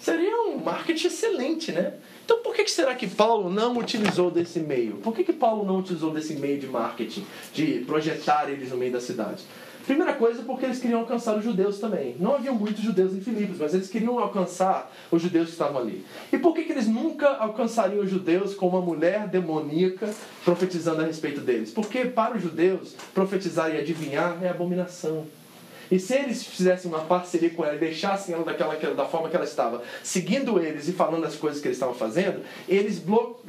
seria um marketing excelente, né? Então por que será que Paulo não utilizou desse meio? Por que, que Paulo não utilizou desse meio de marketing, de projetar eles no meio da cidade? Primeira coisa, porque eles queriam alcançar os judeus também. Não havia muitos judeus em Filipos, mas eles queriam alcançar os judeus que estavam ali. E por que, que eles nunca alcançariam os judeus com uma mulher demoníaca profetizando a respeito deles? Porque para os judeus, profetizar e adivinhar é abominação. E se eles fizessem uma parceria com ela e deixassem ela daquela, da forma que ela estava, seguindo eles e falando as coisas que eles estavam fazendo, eles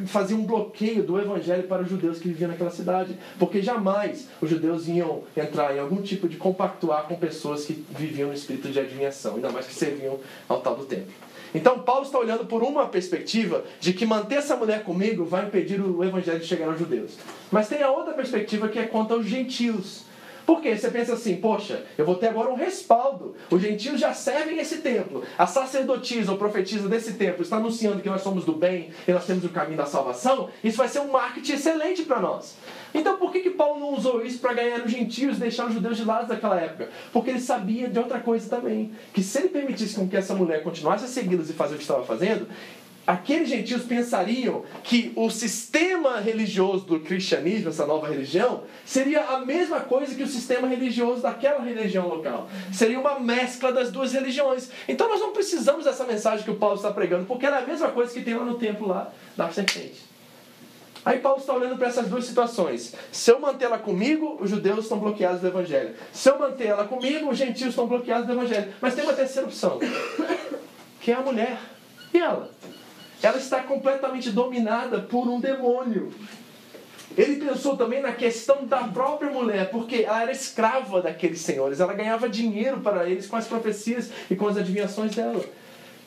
faziam um bloqueio do evangelho para os judeus que viviam naquela cidade. Porque jamais os judeus iam entrar em algum tipo de compactuar com pessoas que viviam no espírito de adivinhação, ainda mais que serviam ao tal do templo. Então Paulo está olhando por uma perspectiva de que manter essa mulher comigo vai impedir o evangelho de chegar aos judeus. Mas tem a outra perspectiva que é quanto aos gentios. Porque você pensa assim, poxa, eu vou ter agora um respaldo. Os gentios já servem esse templo. A sacerdotisa ou profetisa desse templo está anunciando que nós somos do bem e nós temos o caminho da salvação. Isso vai ser um marketing excelente para nós. Então por que, que Paulo não usou isso para ganhar os gentios e deixar os judeus de lado daquela época? Porque ele sabia de outra coisa também. Que se ele permitisse com que essa mulher continuasse a segui-los e fazer o que estava fazendo, aqueles gentios pensariam que o sistema religioso do cristianismo, essa nova religião, seria a mesma coisa que o sistema religioso daquela religião local. Seria uma mescla das duas religiões. Então nós não precisamos dessa mensagem que o Paulo está pregando, porque é a mesma coisa que tem lá no templo lá da serpente. Aí Paulo está olhando para essas duas situações. Se eu manter ela comigo, os judeus estão bloqueados do evangelho. Se eu manter ela comigo, os gentios estão bloqueados do evangelho. Mas tem uma terceira opção, que é a mulher. E ela? Ela está completamente dominada por um demônio. Ele pensou também na questão da própria mulher, porque ela era escrava daqueles senhores, ela ganhava dinheiro para eles com as profecias e com as adivinhações dela.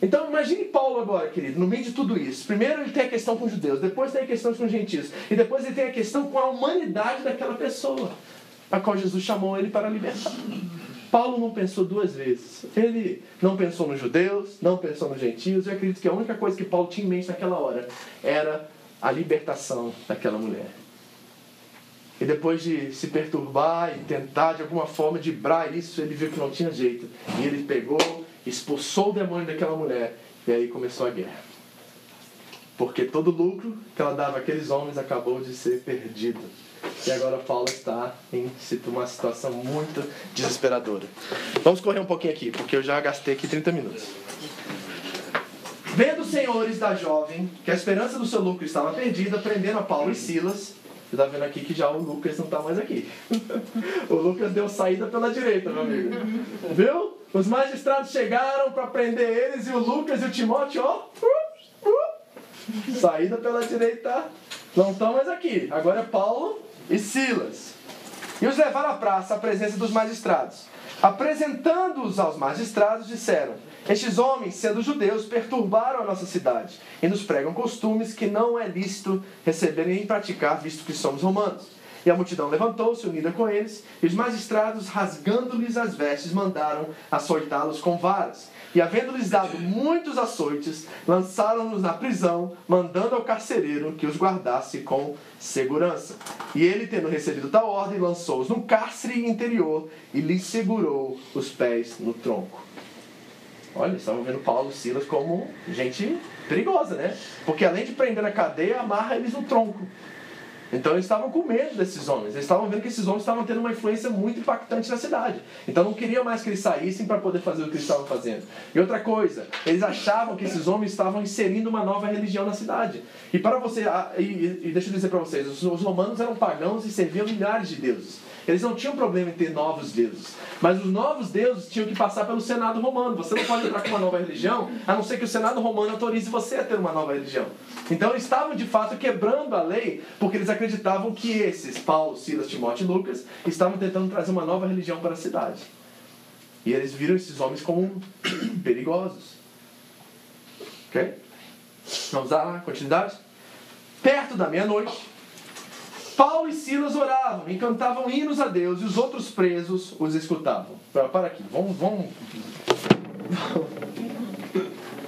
Então imagine Paulo agora, querido, no meio de tudo isso. Primeiro ele tem a questão com os judeus, depois tem a questão com os gentios, e depois ele tem a questão com a humanidade daquela pessoa, a qual Jesus chamou ele para libertar. Paulo não pensou duas vezes. Ele não pensou nos judeus, não pensou nos gentios. Eu acredito que a única coisa que Paulo tinha em mente naquela hora era a libertação daquela mulher. E depois de se perturbar e tentar de alguma forma dibrar isso, ele viu que não tinha jeito. E ele pegou, expulsou o demônio daquela mulher e aí começou a guerra. Porque todo lucro que ela dava àqueles homens acabou de ser perdido. E agora Paulo está em uma situação muito desesperadora. Vamos correr um pouquinho aqui, porque eu já gastei aqui 30 minutos. Vendo os senhores da jovem que a esperança do seu lucro estava perdida, prenderam a Paulo e Silas. Você está vendo aqui que já o Lucas não está mais aqui. o Lucas deu saída pela direita, meu amigo. Viu? Os magistrados chegaram para prender eles e o Lucas e o Timóteo, ó. Saída pela direita. Não estão mais aqui. Agora é Paulo e Silas, e os levaram à praça à presença dos magistrados. Apresentando-os aos magistrados, disseram: Estes homens, sendo judeus, perturbaram a nossa cidade e nos pregam costumes que não é lícito receberem nem praticar, visto que somos romanos. E a multidão levantou-se, unida com eles, e os magistrados, rasgando-lhes as vestes, mandaram açoitá-los com varas. E havendo-lhes dado muitos açoites, lançaram-nos na prisão, mandando ao carcereiro que os guardasse com segurança. E ele, tendo recebido tal ordem, lançou-os no cárcere interior e lhes segurou os pés no tronco. Olha, estavam vendo Paulo e Silas como gente perigosa, né? Porque além de prender na cadeia, amarra eles no tronco. Então eles estavam com medo desses homens. Eles estavam vendo que esses homens estavam tendo uma influência muito impactante na cidade. Então não queriam mais que eles saíssem para poder fazer o que eles estavam fazendo. E outra coisa, eles achavam que esses homens estavam inserindo uma nova religião na cidade. E para você, e, e deixa eu dizer para vocês, os romanos eram pagãos e serviam milhares de deuses. Eles não tinham problema em ter novos deuses. Mas os novos deuses tinham que passar pelo Senado romano. Você não pode entrar com uma nova religião, a não ser que o Senado romano autorize você a ter uma nova religião. Então eles estavam de fato quebrando a lei, porque eles acreditavam que esses, Paulo, Silas, Timóteo e Lucas, estavam tentando trazer uma nova religião para a cidade. E eles viram esses homens como perigosos. Ok? Vamos lá, continuidade? Perto da meia-noite, Paulo e Silas oravam e cantavam hinos a Deus e os outros presos os escutavam. Para, para aqui, vamos, vamos.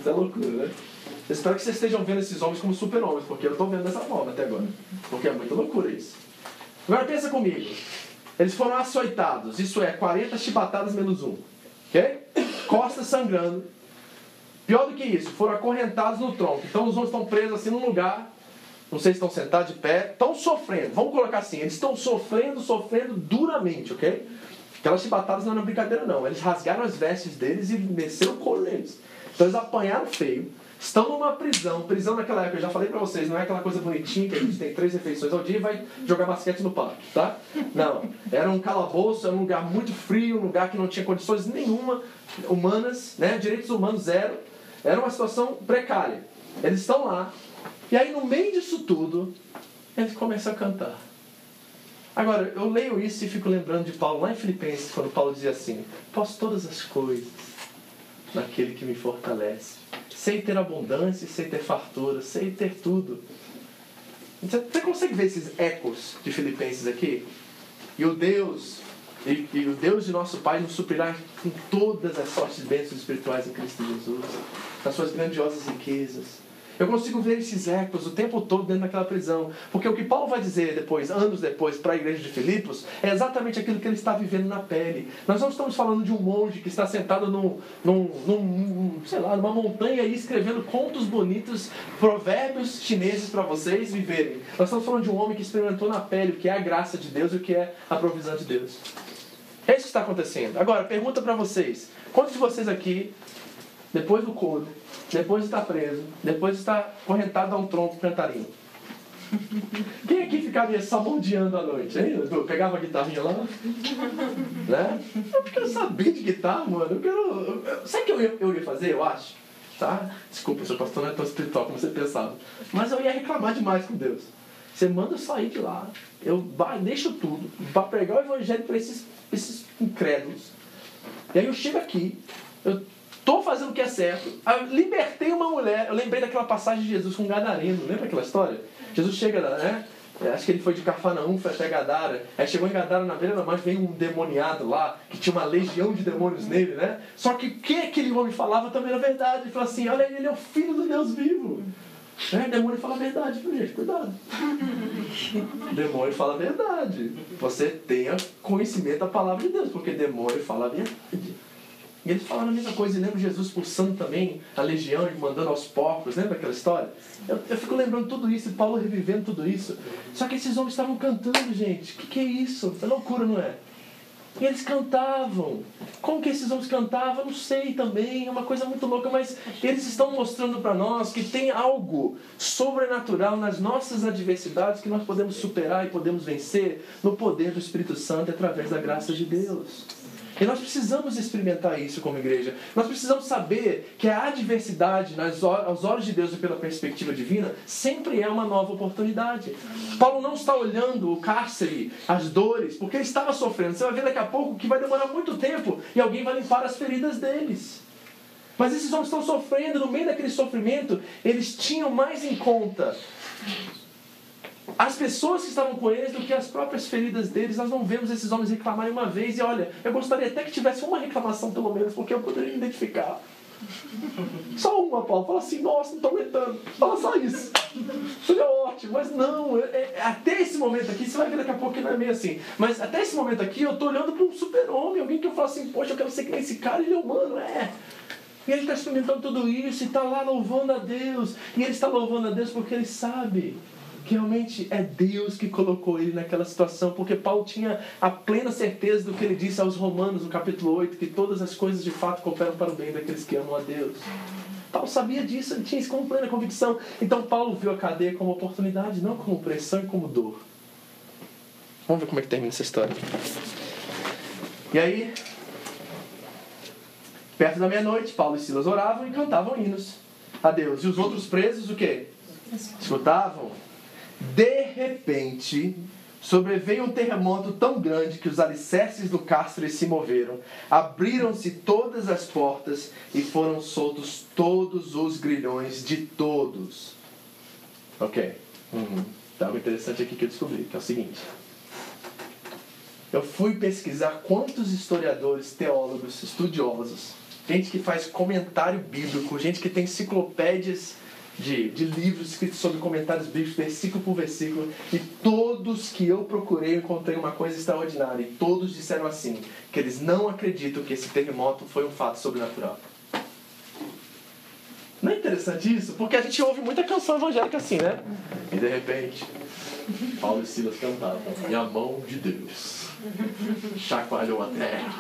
Isso é loucura, né? Eu espero que vocês estejam vendo esses homens como super-homens, porque eu estou vendo dessa forma até agora. Porque é muita loucura isso. Agora pensa comigo. Eles foram açoitados, isso é, 40 chibatadas menos um. Ok? Costas sangrando. Pior do que isso, foram acorrentados no tronco. Então os homens estão presos assim num lugar. Não sei se estão sentados de pé. Estão sofrendo. Vamos colocar assim. Eles estão sofrendo, sofrendo duramente, ok? Aquelas chibatadas não eram brincadeira, não. Eles rasgaram as vestes deles e desceram o neles. Então eles apanharam feio. Estão numa prisão. Prisão naquela época, eu já falei pra vocês, não é aquela coisa bonitinha que a gente tem três refeições ao dia e vai jogar basquete no parque, tá? Não. Era um calabouço, era um lugar muito frio, um lugar que não tinha condições nenhuma humanas, né? Direitos humanos zero. Era uma situação precária. Eles estão lá. E aí, no meio disso tudo, eles começam a cantar. Agora, eu leio isso e fico lembrando de Paulo lá em Filipenses, quando Paulo dizia assim: Posso todas as coisas naquele que me fortalece. Sei ter abundância, sei ter fartura, sei ter tudo. Você consegue ver esses ecos de Filipenses aqui? E o Deus, e, e, o Deus de nosso Pai nos suprirá com todas as sortes de bênçãos espirituais em Cristo Jesus, nas suas grandiosas riquezas. Eu consigo ver esses ecos o tempo todo dentro daquela prisão. Porque o que Paulo vai dizer depois, anos depois, para a igreja de Filipos, é exatamente aquilo que ele está vivendo na pele. Nós não estamos falando de um monge que está sentado num, num, num sei lá, numa montanha e escrevendo contos bonitos, provérbios chineses para vocês viverem. Nós estamos falando de um homem que experimentou na pele o que é a graça de Deus e o que é a provisão de Deus. É isso que está acontecendo. Agora, pergunta para vocês. Quantos de vocês aqui, depois do couro, depois de estar preso, depois de estar correntado a um tronco cantarinho. Quem aqui ficaria sabodeando à noite, hein? Pegava a guitarrinha lá, né? Eu quero saber de guitarra, mano. Eu quero. Sabe o que eu ia, eu ia fazer, eu acho? Tá? Desculpa, seu pastor não é tão espiritual como você pensava. Mas eu ia reclamar demais com Deus. Você manda eu sair de lá, eu deixo tudo para pregar o evangelho para esses, esses incrédulos. E aí eu chego aqui, eu Estou fazendo o que é certo. Eu libertei uma mulher. Eu lembrei daquela passagem de Jesus com um gadareno. Lembra aquela história? Jesus chega, né? É, acho que ele foi de Cafarnaum, foi até Gadara. Aí chegou em Gadara, na beira da margem, veio um demoniado lá, que tinha uma legião de demônios nele, né? Só que o que aquele homem falava também era verdade. Ele falou assim: olha, ele é o filho do Deus vivo. Né? Demônio fala a verdade, gente? Cuidado. demônio fala a verdade. Você tenha conhecimento da palavra de Deus, porque demônio fala a verdade. E eles falaram a mesma coisa, e lembro Jesus expulsando também a legião e mandando aos porcos, lembra aquela história? Eu, eu fico lembrando tudo isso, e Paulo revivendo tudo isso. Só que esses homens estavam cantando, gente. O que, que é isso? É loucura, não é? E eles cantavam. Como que esses homens cantavam? Não sei também, é uma coisa muito louca, mas eles estão mostrando para nós que tem algo sobrenatural nas nossas adversidades que nós podemos superar e podemos vencer no poder do Espírito Santo através da graça de Deus. E nós precisamos experimentar isso como igreja. Nós precisamos saber que a adversidade, nas, aos olhos de Deus e pela perspectiva divina, sempre é uma nova oportunidade. Paulo não está olhando o cárcere, as dores, porque ele estava sofrendo. Você vai ver daqui a pouco que vai demorar muito tempo e alguém vai limpar as feridas deles. Mas esses homens estão sofrendo, no meio daquele sofrimento, eles tinham mais em conta as pessoas que estavam com eles do que as próprias feridas deles. Nós não vemos esses homens reclamarem uma vez. E olha, eu gostaria até que tivesse uma reclamação pelo menos, porque eu poderia me identificar. Só uma, Paulo. Fala assim, nossa, não estou aguentando. Fala só isso. Seria ótimo. Mas não, é, é, até esse momento aqui, você vai ver daqui a pouco que não é meio assim. Mas até esse momento aqui, eu estou olhando para um super-homem, alguém que eu falo assim, poxa, eu quero ser que nem esse cara, ele é humano, é. E ele está experimentando tudo isso e está lá louvando a Deus. E ele está louvando a Deus porque ele sabe que realmente é Deus que colocou ele naquela situação, porque Paulo tinha a plena certeza do que ele disse aos Romanos no capítulo 8, que todas as coisas de fato cooperam para o bem daqueles que amam a Deus. Paulo sabia disso, ele tinha isso com plena convicção. Então Paulo viu a cadeia como oportunidade, não como pressão e como dor. Vamos ver como é que termina essa história. E aí, perto da meia-noite, Paulo e Silas oravam e cantavam hinos a Deus. E os outros presos, o quê? Escutavam de repente, sobreveio um terremoto tão grande que os alicerces do cárcere se moveram, abriram-se todas as portas e foram soltos todos os grilhões de todos. Ok. Uhum. Tá algo interessante aqui que eu descobri, que é o seguinte. Eu fui pesquisar quantos historiadores, teólogos, estudiosos, gente que faz comentário bíblico, gente que tem enciclopédias de, de livros escritos sobre comentários bíblicos, versículo por versículo, e todos que eu procurei encontrei uma coisa extraordinária, e todos disseram assim, que eles não acreditam que esse terremoto foi um fato sobrenatural. Não é interessante isso? Porque a gente ouve muita canção evangélica assim, né? E de repente, Paulo e Silas cantavam, e a mão de Deus chacoalhou a terra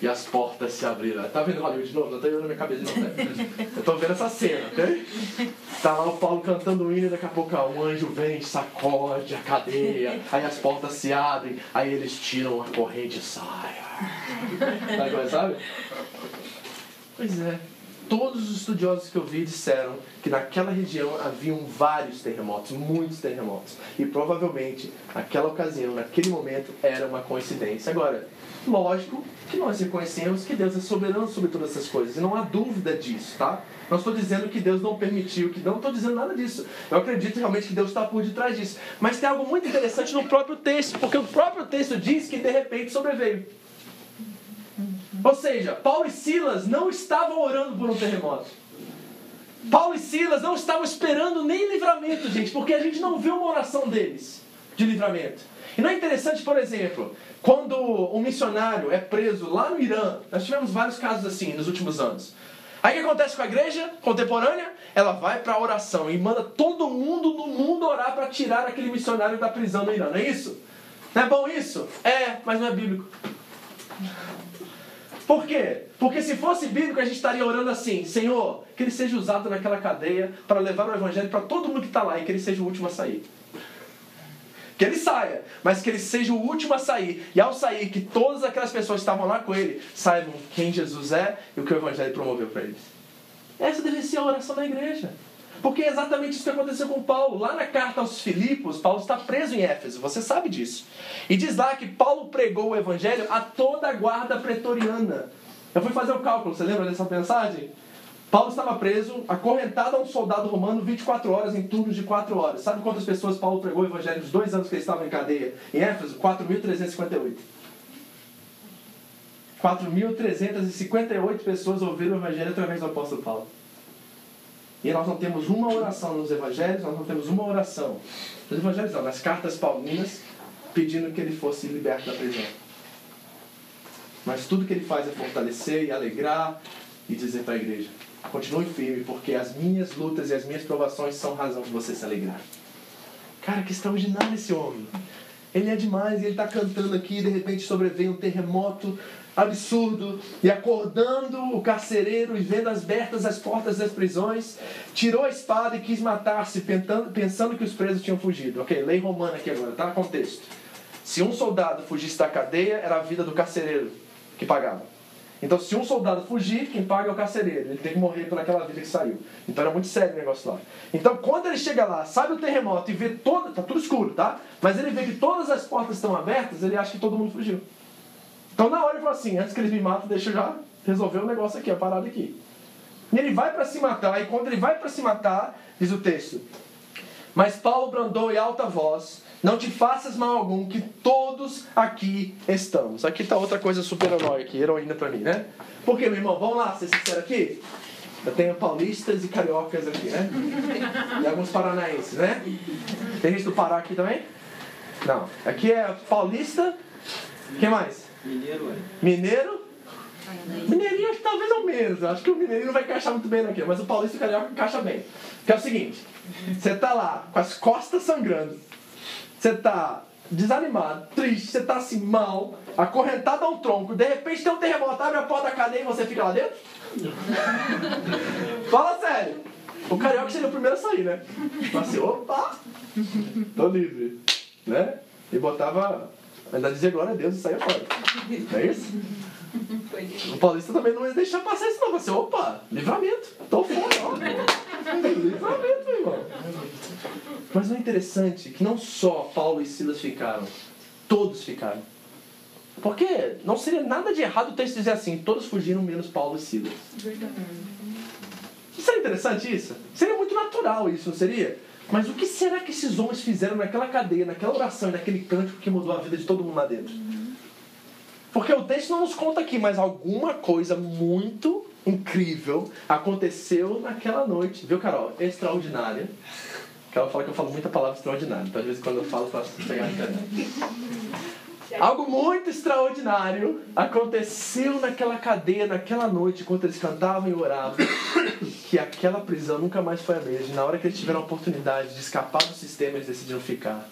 e as portas se abriram. Tá vendo Hollywood de novo? Não tô vendo na minha cabeça novo. Né? Eu tô vendo essa cena, ok? Tá lá o Paulo cantando o hino e daqui a pouco um anjo vem, sacode a cadeia, aí as portas se abrem, aí eles tiram a corrente e saem. Sabe? Pois é todos os estudiosos que eu vi disseram que naquela região haviam vários terremotos, muitos terremotos. E provavelmente aquela ocasião, naquele momento, era uma coincidência. Agora, lógico que nós reconhecemos que Deus é soberano sobre todas essas coisas. E não há dúvida disso, tá? Não estou dizendo que Deus não permitiu, que não estou dizendo nada disso. Eu acredito realmente que Deus está por detrás disso. Mas tem algo muito interessante no próprio texto, porque o próprio texto diz que de repente sobreveio. Ou seja, Paulo e Silas não estavam orando por um terremoto. Paulo e Silas não estavam esperando nem livramento, gente, porque a gente não vê uma oração deles de livramento. E não é interessante, por exemplo, quando um missionário é preso lá no Irã, nós tivemos vários casos assim nos últimos anos. Aí o que acontece com a igreja contemporânea? Ela vai para a oração e manda todo mundo no mundo orar para tirar aquele missionário da prisão no Irã, não é isso? Não é bom isso? É, mas não é bíblico. Por quê? Porque se fosse bíblico, a gente estaria orando assim: Senhor, que ele seja usado naquela cadeia para levar o evangelho para todo mundo que está lá e que ele seja o último a sair. Que ele saia, mas que ele seja o último a sair. E ao sair, que todas aquelas pessoas que estavam lá com ele saibam quem Jesus é e o que o evangelho promoveu para eles. Essa deve ser a oração da igreja. Porque é exatamente isso que aconteceu com Paulo. Lá na carta aos Filipos, Paulo está preso em Éfeso, você sabe disso. E diz lá que Paulo pregou o evangelho a toda a guarda pretoriana. Eu fui fazer o cálculo, você lembra dessa mensagem? Paulo estava preso, acorrentado a um soldado romano 24 horas em turnos de 4 horas. Sabe quantas pessoas Paulo pregou o evangelho nos dois anos que ele estava em cadeia? Em Éfeso, 4.358. 4.358 pessoas ouviram o evangelho através do apóstolo Paulo. E nós não temos uma oração nos evangelhos, nós não temos uma oração. Nos evangelhos não, nas cartas paulinas, pedindo que ele fosse liberto da prisão. Mas tudo que ele faz é fortalecer e alegrar e dizer para a igreja: continue firme, porque as minhas lutas e as minhas provações são razão de você se alegrar. Cara, que extraordinário esse homem. Ele é demais ele está cantando aqui de repente sobrevém um terremoto absurdo e acordando o carcereiro e vendo abertas as portas das prisões, tirou a espada e quis matar-se, pensando que os presos tinham fugido. Ok, lei romana aqui agora, tá? Contexto. Se um soldado fugisse da cadeia, era a vida do carcereiro que pagava. Então, se um soldado fugir, quem paga é o carcereiro. Ele tem que morrer por aquela vida que saiu. Então, era muito sério o negócio lá. Então, quando ele chega lá, sabe o terremoto e vê todo. Tá tudo escuro, tá? Mas ele vê que todas as portas estão abertas, ele acha que todo mundo fugiu. Então na hora ele falou assim, antes que eles me matem, deixa eu já resolver o negócio aqui, a parada aqui. E ele vai para se matar, e quando ele vai para se matar, diz o texto, mas Paulo brandou em alta voz, não te faças mal algum, que todos aqui estamos. Aqui está outra coisa super-herói aqui, heroína para mim, né? Porque, meu irmão, vamos lá, ser sincero aqui? Eu tenho paulistas e cariocas aqui, né? E alguns paranaenses, né? Tem gente do Pará aqui também? Não. Aqui é paulista. Quem mais? Mineiro, é. Mineiro? Mineirinho acho que talvez ao menos. Acho que o mineirinho não vai encaixar muito bem naquilo, mas o paulista e o carioca encaixa bem. Que é o seguinte: você tá lá com as costas sangrando, você tá desanimado, triste, você tá assim mal, acorrentado a um tronco, de repente tem um terremoto, abre a porta da cadeia e você fica lá dentro? Fala sério. O carioca seria o primeiro a sair, né? Fala assim, opa, tô livre. Né? E botava Ainda dizer glória a Deus e saia fora. Não é isso? O paulista também não ia deixar passar isso, não. Vai ser, opa, livramento. Tô fora, ó. Mas não é interessante que não só Paulo e Silas ficaram, todos ficaram. Porque não seria nada de errado o texto dizer assim: todos fugiram menos Paulo e Silas. Verdade. Seria interessante isso? Seria muito natural isso, não seria? Mas o que será que esses homens fizeram naquela cadeia, naquela oração naquele cântico que mudou a vida de todo mundo lá dentro? Porque o texto não nos conta aqui, mas alguma coisa muito incrível aconteceu naquela noite. Viu, Carol? Extraordinária. Carol fala que eu falo muita palavra extraordinária. Então, às vezes, quando eu falo, eu faço pegar a. Algo muito extraordinário aconteceu naquela cadeia, naquela noite, enquanto eles cantavam e oravam, que aquela prisão nunca mais foi a mesma. Na hora que eles tiveram a oportunidade de escapar do sistema, eles decidiram ficar.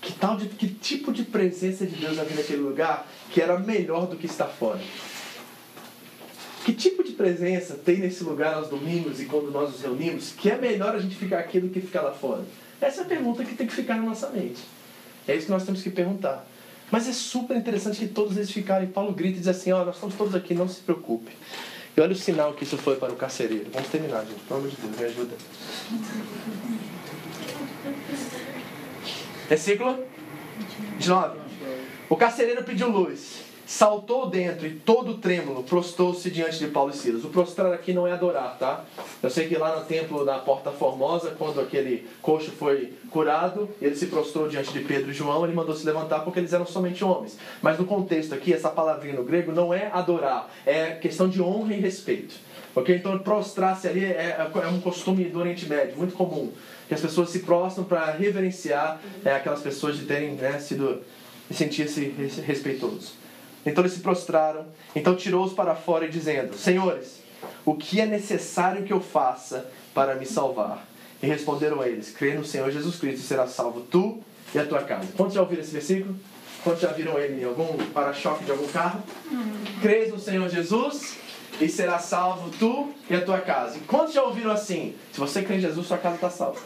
Que, tal de, que tipo de presença de Deus havia naquele lugar que era melhor do que estar fora? Que tipo de presença tem nesse lugar aos domingos e quando nós nos reunimos que é melhor a gente ficar aqui do que ficar lá fora? Essa é a pergunta que tem que ficar na nossa mente. É isso que nós temos que perguntar. Mas é super interessante que todos eles ficarem. Paulo grita e diz assim: Ó, oh, nós estamos todos aqui, não se preocupe. E olha o sinal que isso foi para o carcereiro. Vamos terminar, gente. Pelo amor de Deus, me ajuda. Versículo 29. O carcereiro pediu luz saltou dentro e todo trêmulo prostou-se diante de Paulo e Silas. O prostrar aqui não é adorar, tá? Eu sei que lá no templo da Porta Formosa, quando aquele coxo foi curado, ele se prostrou diante de Pedro e João, ele mandou se levantar porque eles eram somente homens. Mas no contexto aqui, essa palavrinha no grego não é adorar, é questão de honra e respeito. Ok? Então prostrar-se ali é, é um costume do Oriente Médio, muito comum. Que as pessoas se prostram para reverenciar é, aquelas pessoas de terem né, sido sentir-se respeitosos. Então eles se prostraram. Então tirou-os para fora e dizendo: Senhores, o que é necessário que eu faça para me salvar? E responderam a eles: Crê no Senhor Jesus Cristo e será salvo tu e a tua casa. Quantos já ouviram esse versículo? Quantos já viram ele em algum para-choque de algum carro? Crês no Senhor Jesus e será salvo tu e a tua casa. E quantos já ouviram assim? Se você crê em Jesus, sua casa está salva.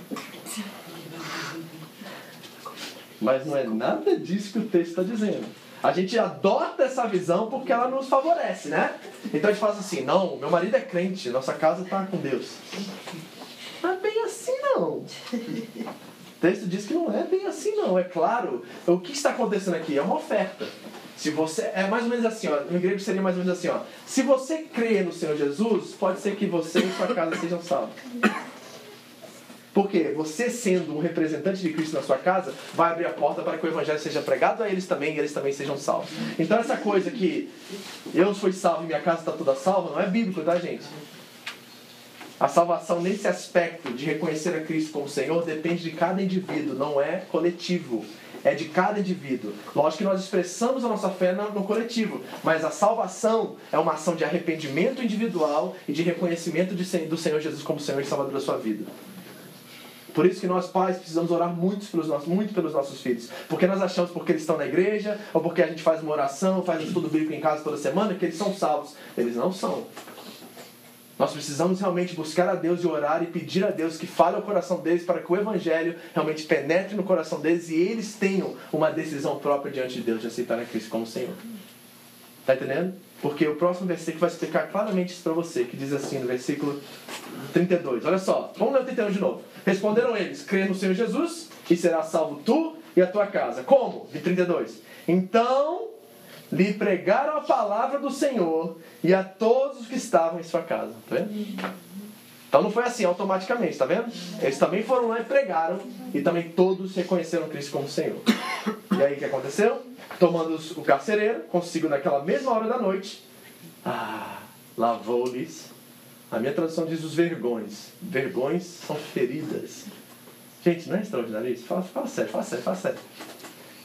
Mas não é nada disso que o texto está dizendo. A gente adota essa visão porque ela nos favorece, né? Então a gente faz assim, não, meu marido é crente, nossa casa está com Deus. Não é bem assim não. O texto diz que não é bem assim não, é claro. O que está acontecendo aqui? É uma oferta. Se você é mais ou menos assim, ó, no grego seria mais ou menos assim, ó. Se você crê no Senhor Jesus, pode ser que você e sua casa sejam salvos. Porque você, sendo um representante de Cristo na sua casa, vai abrir a porta para que o Evangelho seja pregado a eles também e eles também sejam salvos. Então, essa coisa que eu fui salvo e minha casa está toda salva, não é bíblico, tá, gente? A salvação, nesse aspecto de reconhecer a Cristo como Senhor, depende de cada indivíduo, não é coletivo. É de cada indivíduo. Lógico que nós expressamos a nossa fé no, coletivo, mas a salvação é uma ação de arrependimento individual e de reconhecimento do Senhor Jesus como Senhor e Salvador da sua vida. Por isso que nós pais precisamos orar muito pelos nossos, muito pelos nossos filhos. Porque nós achamos porque eles estão na igreja, ou porque a gente faz uma oração, faz um estudo bíblico em casa toda semana, que eles são salvos. Eles não são. Nós precisamos realmente buscar a Deus e orar e pedir a Deus que fale ao coração deles para que o Evangelho realmente penetre no coração deles e eles tenham uma decisão própria diante de Deus de aceitar a Cristo como Senhor. Está entendendo? Porque o próximo versículo vai explicar claramente isso para você, que diz assim no versículo 32. Olha só, vamos ler o 31 de novo. Responderam eles: crê no Senhor Jesus e será salvo tu e a tua casa. Como? De 32. Então lhe pregaram a palavra do Senhor e a todos os que estavam em sua casa. Tá vendo? Então não foi assim automaticamente, tá vendo? Eles também foram lá e pregaram e também todos reconheceram Cristo como Senhor. E aí o que aconteceu? Tomando o carcereiro, consigo naquela mesma hora da noite, ah, lavou-lhes a minha tradução diz os vergões. Vergões são feridas. Gente, não é extraordinário isso? Fala, fala sério, fala sério, fala sério.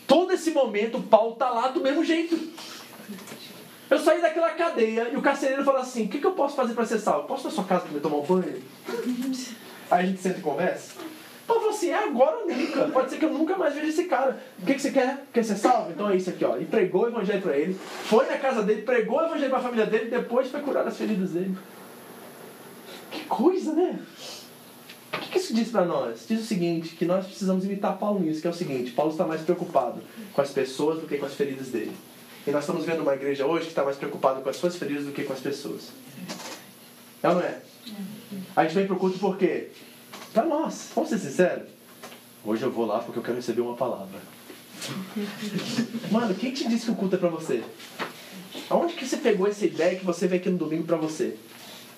Todo esse momento, Paulo está lá do mesmo jeito. Eu saí daquela cadeia e o carcereiro fala assim: O que, que eu posso fazer para ser salvo? Posso ir na sua casa para tomar um banho? Aí a gente senta e conversa. Assim: É agora ou nunca. Pode ser que eu nunca mais veja esse cara. O que, que você quer? Quer ser salvo? Então é isso aqui, ó. E pregou o evangelho para ele, foi na casa dele, pregou o evangelho para a família dele depois foi curar as feridas dele. Que coisa, né? O que isso diz para nós? Diz o seguinte, que nós precisamos imitar Paulo nisso, que é o seguinte, Paulo está mais preocupado com as pessoas do que com as feridas dele. E nós estamos vendo uma igreja hoje que está mais preocupada com as suas feridas do que com as pessoas. É ou não é? A gente vem para o culto por quê? Para nós. Vamos ser sinceros? Hoje eu vou lá porque eu quero receber uma palavra. Mano, quem te disse que o culto é para você? Aonde que você pegou essa ideia que você vem aqui no domingo para você?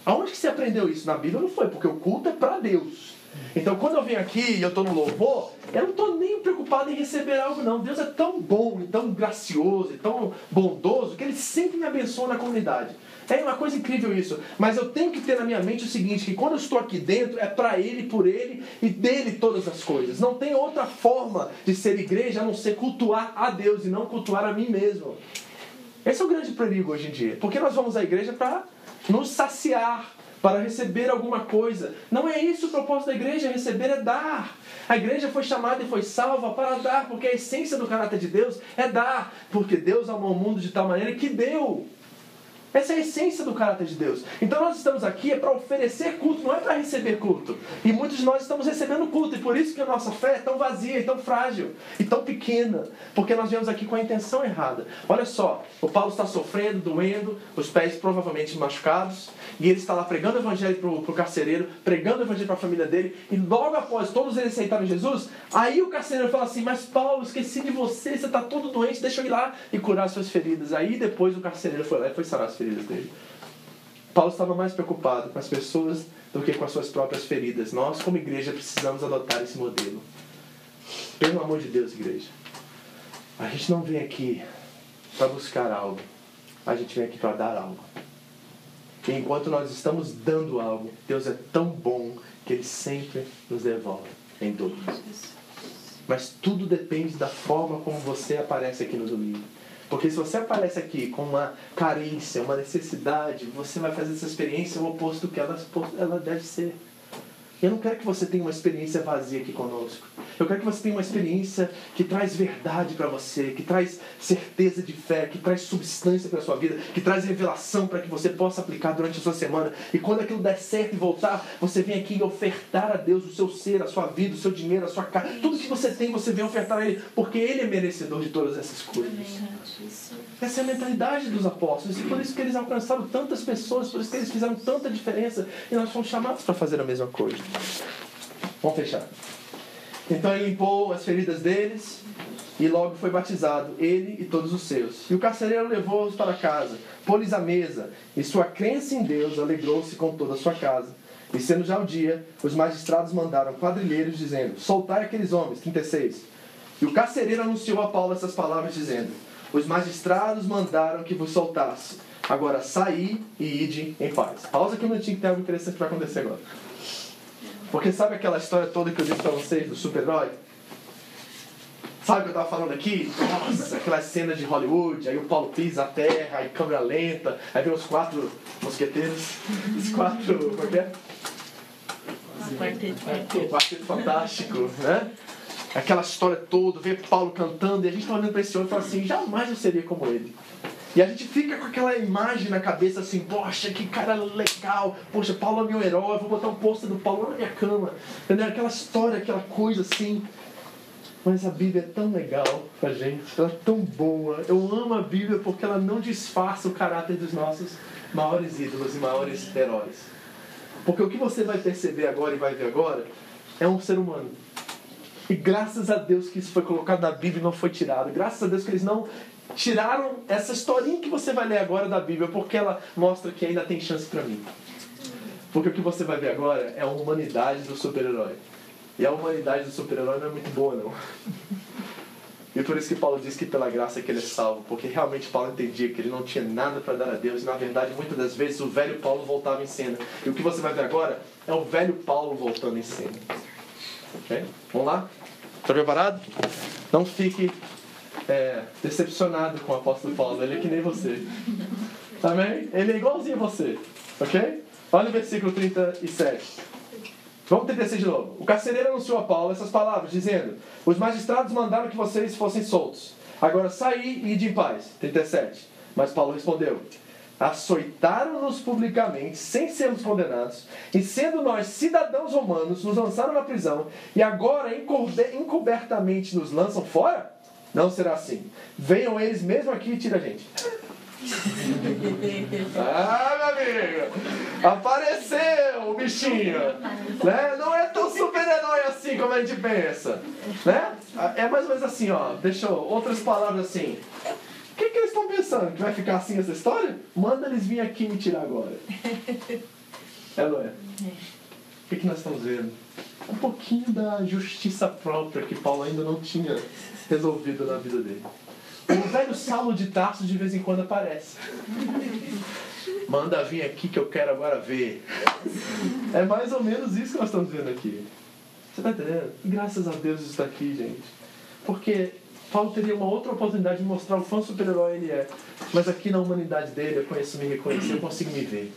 Aonde que você aprendeu isso? Na Bíblia não foi, porque o culto é para Deus. Então, quando eu venho aqui e eu estou no louvor, eu não estou nem preocupado em receber algo, não. Deus é tão bom, e tão gracioso, e tão bondoso, que Ele sempre me abençoa na comunidade. É uma coisa incrível isso. Mas eu tenho que ter na minha mente o seguinte: que quando eu estou aqui dentro, é para Ele, por Ele e dele todas as coisas. Não tem outra forma de ser igreja a não ser cultuar a Deus e não cultuar a mim mesmo. Esse é o grande perigo hoje em dia. Porque nós vamos à igreja para nos saciar, para receber alguma coisa. Não é isso o propósito da igreja, receber é dar. A igreja foi chamada e foi salva para dar, porque a essência do caráter de Deus é dar, porque Deus amou o mundo de tal maneira que deu. Essa é a essência do caráter de Deus. Então nós estamos aqui é para oferecer culto, não é para receber culto. E muitos de nós estamos recebendo culto, e por isso que a nossa fé é tão vazia, e tão frágil, e tão pequena, porque nós viemos aqui com a intenção errada. Olha só, o Paulo está sofrendo, doendo, os pés provavelmente machucados, e ele está lá pregando o evangelho para o carcereiro, pregando o evangelho para a família dele, e logo após todos eles aceitarem Jesus, aí o carcereiro fala assim: Mas Paulo, esqueci de você, você está todo doente, deixa eu ir lá e curar suas feridas. Aí depois o carcereiro foi lá e foi sarar as feridas feridas dele. Paulo estava mais preocupado com as pessoas do que com as suas próprias feridas. Nós, como igreja, precisamos adotar esse modelo. Pelo amor de Deus, igreja. A gente não vem aqui para buscar algo. A gente vem aqui para dar algo. E enquanto nós estamos dando algo, Deus é tão bom que Ele sempre nos devolve em dobro. Mas tudo depende da forma como você aparece aqui no domingo. Porque se você aparece aqui com uma carência, uma necessidade, você vai fazer essa experiência o oposto do que ela, ela deve ser. Eu não quero que você tenha uma experiência vazia aqui conosco. Eu quero que você tenha uma experiência que traz verdade para você, que traz certeza de fé, que traz substância para sua vida, que traz revelação para que você possa aplicar durante a sua semana. E quando aquilo der certo e voltar, você vem aqui ofertar a Deus o seu ser, a sua vida, o seu dinheiro, a sua casa. Tudo que você tem, você vem ofertar a Ele, porque Ele é merecedor de todas essas coisas. Essa é a mentalidade dos apóstolos. E por isso que eles alcançaram tantas pessoas, por isso que eles fizeram tanta diferença. E nós fomos chamados para fazer a mesma coisa. Vamos fechar. Então ele limpou as feridas deles e logo foi batizado, ele e todos os seus. E o carcereiro levou-os para casa, pôs a mesa, e sua crença em Deus alegrou-se com toda a sua casa. E sendo já o dia, os magistrados mandaram quadrilheiros dizendo: Soltai aqueles homens. 36. E o carcereiro anunciou a Paulo essas palavras, dizendo: Os magistrados mandaram que vos soltasse. Agora saí e ide em paz. Pausa aqui um minutinho que tem algo interessante para acontecer agora. Porque sabe aquela história toda que eu disse para vocês do super-herói? Sabe o que eu estava falando aqui? Nossa, aquela cena de Hollywood, aí o Paulo pisa a terra, aí câmera lenta, aí vem os quatro mosqueteiros, os quatro. Como é que é? Quarteto fantástico, né? Aquela história toda, vê Paulo cantando e a gente está olhando para esse homem e fala assim: jamais eu seria como ele. E a gente fica com aquela imagem na cabeça assim, poxa, que cara legal, poxa, Paulo é meu herói, vou botar um pôster do Paulo na minha cama. Entendeu? Aquela história, aquela coisa assim. Mas a Bíblia é tão legal pra gente, ela é tão boa. Eu amo a Bíblia porque ela não disfarça o caráter dos nossos maiores ídolos e maiores heróis. Porque o que você vai perceber agora e vai ver agora é um ser humano. E graças a Deus que isso foi colocado na Bíblia e não foi tirado. Graças a Deus que eles não tiraram essa historinha que você vai ler agora da Bíblia, porque ela mostra que ainda tem chance para mim. Porque o que você vai ver agora é a humanidade do super-herói. E a humanidade do super-herói não é muito boa, não. E por isso que Paulo diz que pela graça que ele é salvo, porque realmente Paulo entendia que ele não tinha nada para dar a Deus, e na verdade muitas das vezes o velho Paulo voltava em cena. E o que você vai ver agora é o velho Paulo voltando em cena. Ok? Vamos lá? Está preparado? Não fique é, decepcionado com o apóstolo Paulo. Ele é que nem você. Amém? Ele é igualzinho a você. Ok? Olha o versículo 37. Vamos 36 de novo. O carcereiro anunciou a Paulo essas palavras, dizendo: Os magistrados mandaram que vocês fossem soltos. Agora saí e ide em paz. 37. Mas Paulo respondeu: Açoitaram-nos publicamente, sem sermos condenados, e sendo nós cidadãos romanos, nos lançaram na prisão, e agora encobertamente nos lançam fora? Não será assim. Venham eles mesmo aqui e tira a gente. ah, meu amigo! Apareceu o bichinho! Né? Não é tão super-herói assim como a gente pensa. Né? É mais ou menos assim, ó. Deixa eu, outras palavras assim. O que, que eles estão pensando? Que vai ficar assim essa história? Manda eles vir aqui me tirar agora. É, não é? O que, que nós estamos vendo? um pouquinho da justiça própria que Paulo ainda não tinha resolvido na vida dele. O velho Saulo de Tarso de vez em quando aparece. Manda vir aqui que eu quero agora ver. É mais ou menos isso que nós estamos vendo aqui. Você está entendendo? Graças a Deus isso está aqui, gente. Porque Paulo teria uma outra oportunidade de mostrar o quão super-herói ele é. Mas aqui na humanidade dele, eu conheço me reconhecer, eu consigo me ver.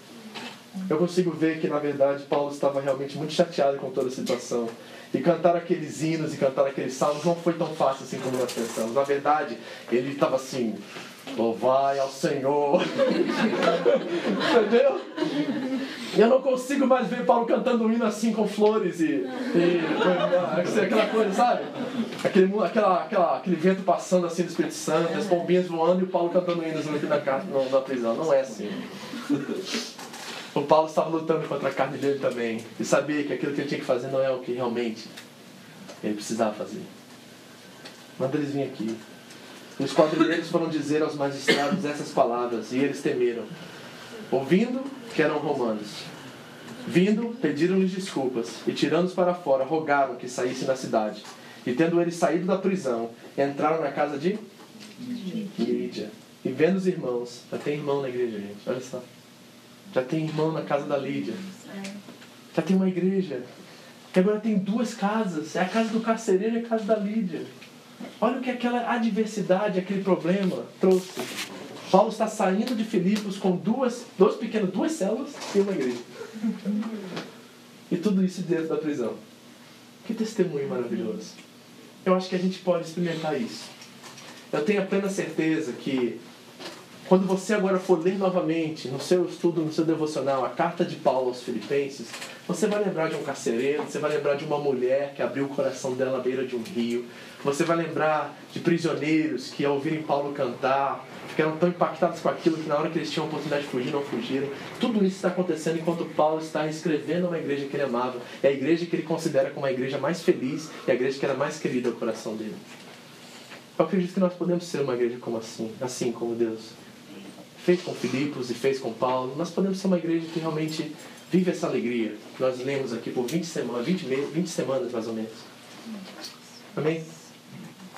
Eu consigo ver que, na verdade, Paulo estava realmente muito chateado com toda a situação. E cantar aqueles hinos e cantar aqueles salmos não foi tão fácil assim como nós pensamos. Na verdade, ele estava assim: Louvai ao Senhor. Entendeu? Eu não consigo mais ver Paulo cantando um hino assim com flores e, e aquela coisa, sabe? Aquele, aquela, aquela, aquele vento passando assim do Espírito Santo, as pombinhas voando e o Paulo cantando hinos aqui na, na prisão. Não é assim. O Paulo estava lutando contra a carne dele também. E sabia que aquilo que ele tinha que fazer não é o que realmente ele precisava fazer. Manda eles vir aqui. Os quadrilheiros foram dizer aos magistrados essas palavras, e eles temeram. Ouvindo que eram romanos. Vindo, pediram-lhes desculpas, e tirando-os para fora, rogaram que saíssem da cidade. E tendo eles saído da prisão, entraram na casa de Lídia. E vendo os irmãos, já tem irmão na igreja, gente, olha só. Já tem irmão na casa da Lídia. Já tem uma igreja. E agora tem duas casas. É a casa do carcereiro e a casa da Lídia. Olha o que aquela adversidade, aquele problema trouxe. Paulo está saindo de Filipos com duas, dois pequenos, duas células e uma igreja. E tudo isso dentro da prisão. Que testemunho maravilhoso. Eu acho que a gente pode experimentar isso. Eu tenho a plena certeza que quando você agora for ler novamente, no seu estudo, no seu devocional, a carta de Paulo aos Filipenses, você vai lembrar de um carcereiro, você vai lembrar de uma mulher que abriu o coração dela à beira de um rio, você vai lembrar de prisioneiros que, ao ouvirem Paulo cantar, ficaram tão impactados com aquilo que, na hora que eles tinham a oportunidade de fugir, não fugiram. Tudo isso está acontecendo enquanto Paulo está escrevendo uma igreja que ele amava. É a igreja que ele considera como a igreja mais feliz e a igreja que era mais querida ao coração dele. Eu acredito que nós podemos ser uma igreja como assim, assim como Deus fez com Filipos e fez com Paulo, nós podemos ser uma igreja que realmente vive essa alegria nós lemos aqui por 20 semanas, 20, 20 semanas mais ou menos. Amém?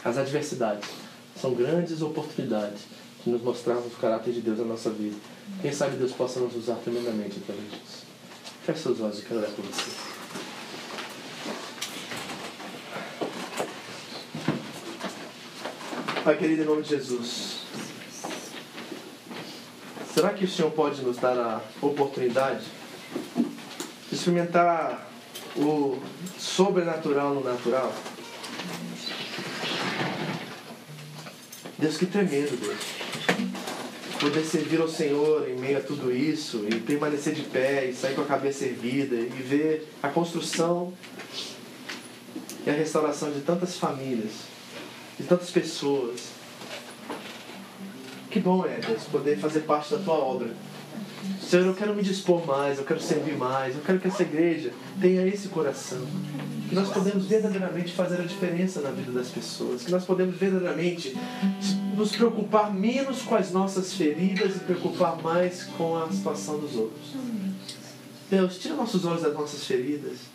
As adversidades são grandes oportunidades de nos mostrarmos o caráter de Deus na nossa vida. Quem sabe Deus possa nos usar tremendamente através disso. Feche seus olhos e quero orar por você. Pai querido, em nome de Jesus. Será que o Senhor pode nos dar a oportunidade de experimentar o sobrenatural no natural? Deus, que tremendo, Deus. Poder servir ao Senhor em meio a tudo isso e permanecer de pé e sair com a cabeça erguida e ver a construção e a restauração de tantas famílias, de tantas pessoas que bom é, Deus, poder fazer parte da tua obra. Senhor, eu quero me dispor mais, eu quero servir mais, eu quero que essa igreja tenha esse coração. Que nós podemos verdadeiramente fazer a diferença na vida das pessoas. Que nós podemos verdadeiramente nos preocupar menos com as nossas feridas e preocupar mais com a situação dos outros. Deus, tira nossos olhos das nossas feridas.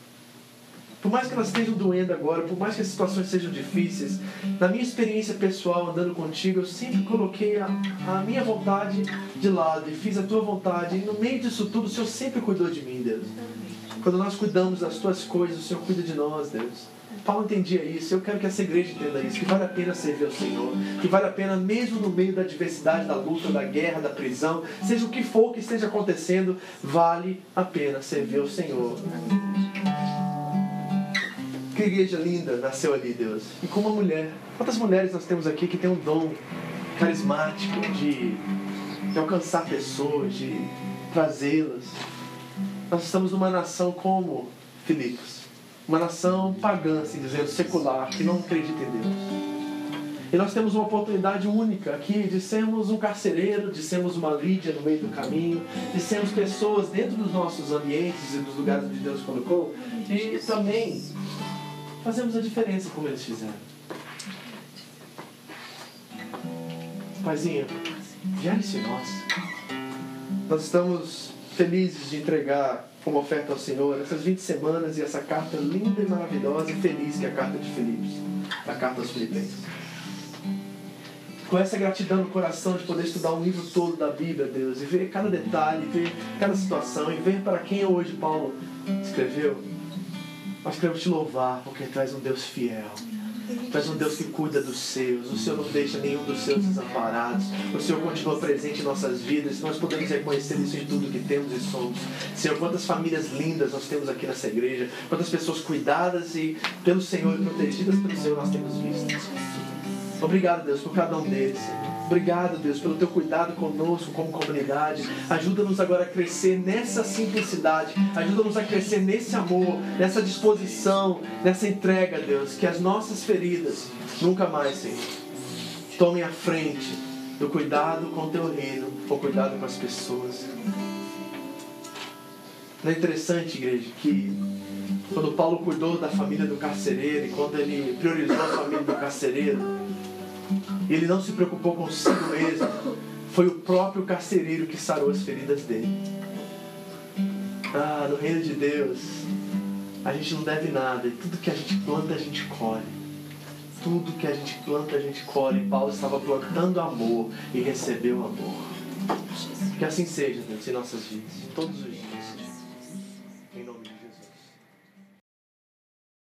Por mais que elas estejam doendo agora, por mais que as situações sejam difíceis, na minha experiência pessoal andando contigo, eu sempre coloquei a, a minha vontade de lado e fiz a tua vontade. E no meio disso tudo, o Senhor sempre cuidou de mim, Deus. Quando nós cuidamos das tuas coisas, o Senhor cuida de nós, Deus. Paulo entendia isso, eu quero que essa igreja entenda isso, que vale a pena servir ao Senhor, que vale a pena, mesmo no meio da adversidade, da luta, da guerra, da prisão, seja o que for que esteja acontecendo, vale a pena servir ao Senhor. Que igreja linda nasceu ali, Deus. E com uma mulher. Quantas mulheres nós temos aqui que tem um dom carismático de, de alcançar pessoas, de trazê-las. Nós estamos numa nação como Filipos. Uma nação pagã, assim dizendo, secular, que não acredita em Deus. E nós temos uma oportunidade única aqui de sermos um carcereiro, de sermos uma Lídia no meio do caminho, de sermos pessoas dentro dos nossos ambientes e dos lugares onde Deus colocou, e também fazemos a diferença como eles fizeram. Paizinho, gere-se nós. Nós estamos felizes de entregar como oferta ao Senhor, essas 20 semanas e essa carta linda e maravilhosa e feliz que é a carta de Filipos, a carta aos Filipenses. Com essa gratidão no coração de poder estudar o livro todo da Bíblia, Deus, e ver cada detalhe, ver cada situação, e ver para quem hoje Paulo escreveu, nós queremos te louvar, porque és um Deus fiel. És um Deus que cuida dos seus. O Senhor não deixa nenhum dos seus desamparados. O Senhor continua presente em nossas vidas. Nós podemos reconhecer isso em tudo que temos e somos. Senhor, quantas famílias lindas nós temos aqui nessa igreja. Quantas pessoas cuidadas e pelo Senhor e protegidas pelo Senhor nós temos visto. Obrigado, Deus, por cada um deles. Obrigado, Deus, pelo teu cuidado conosco como comunidade. Ajuda-nos agora a crescer nessa simplicidade. Ajuda-nos a crescer nesse amor, nessa disposição, nessa entrega, Deus. Que as nossas feridas nunca mais, Senhor, tomem a frente do cuidado com o teu reino, ou cuidado com as pessoas. Não é interessante, igreja, que quando Paulo cuidou da família do carcereiro e quando ele priorizou a família do carcereiro, ele não se preocupou consigo mesmo. Foi o próprio carcereiro que sarou as feridas dele. Ah, no reino de Deus, a gente não deve nada. E tudo que a gente planta, a gente colhe. Tudo que a gente planta, a gente colhe. Paulo estava plantando amor e recebeu amor. Que assim seja, Deus, em nossas vidas, todos os dias.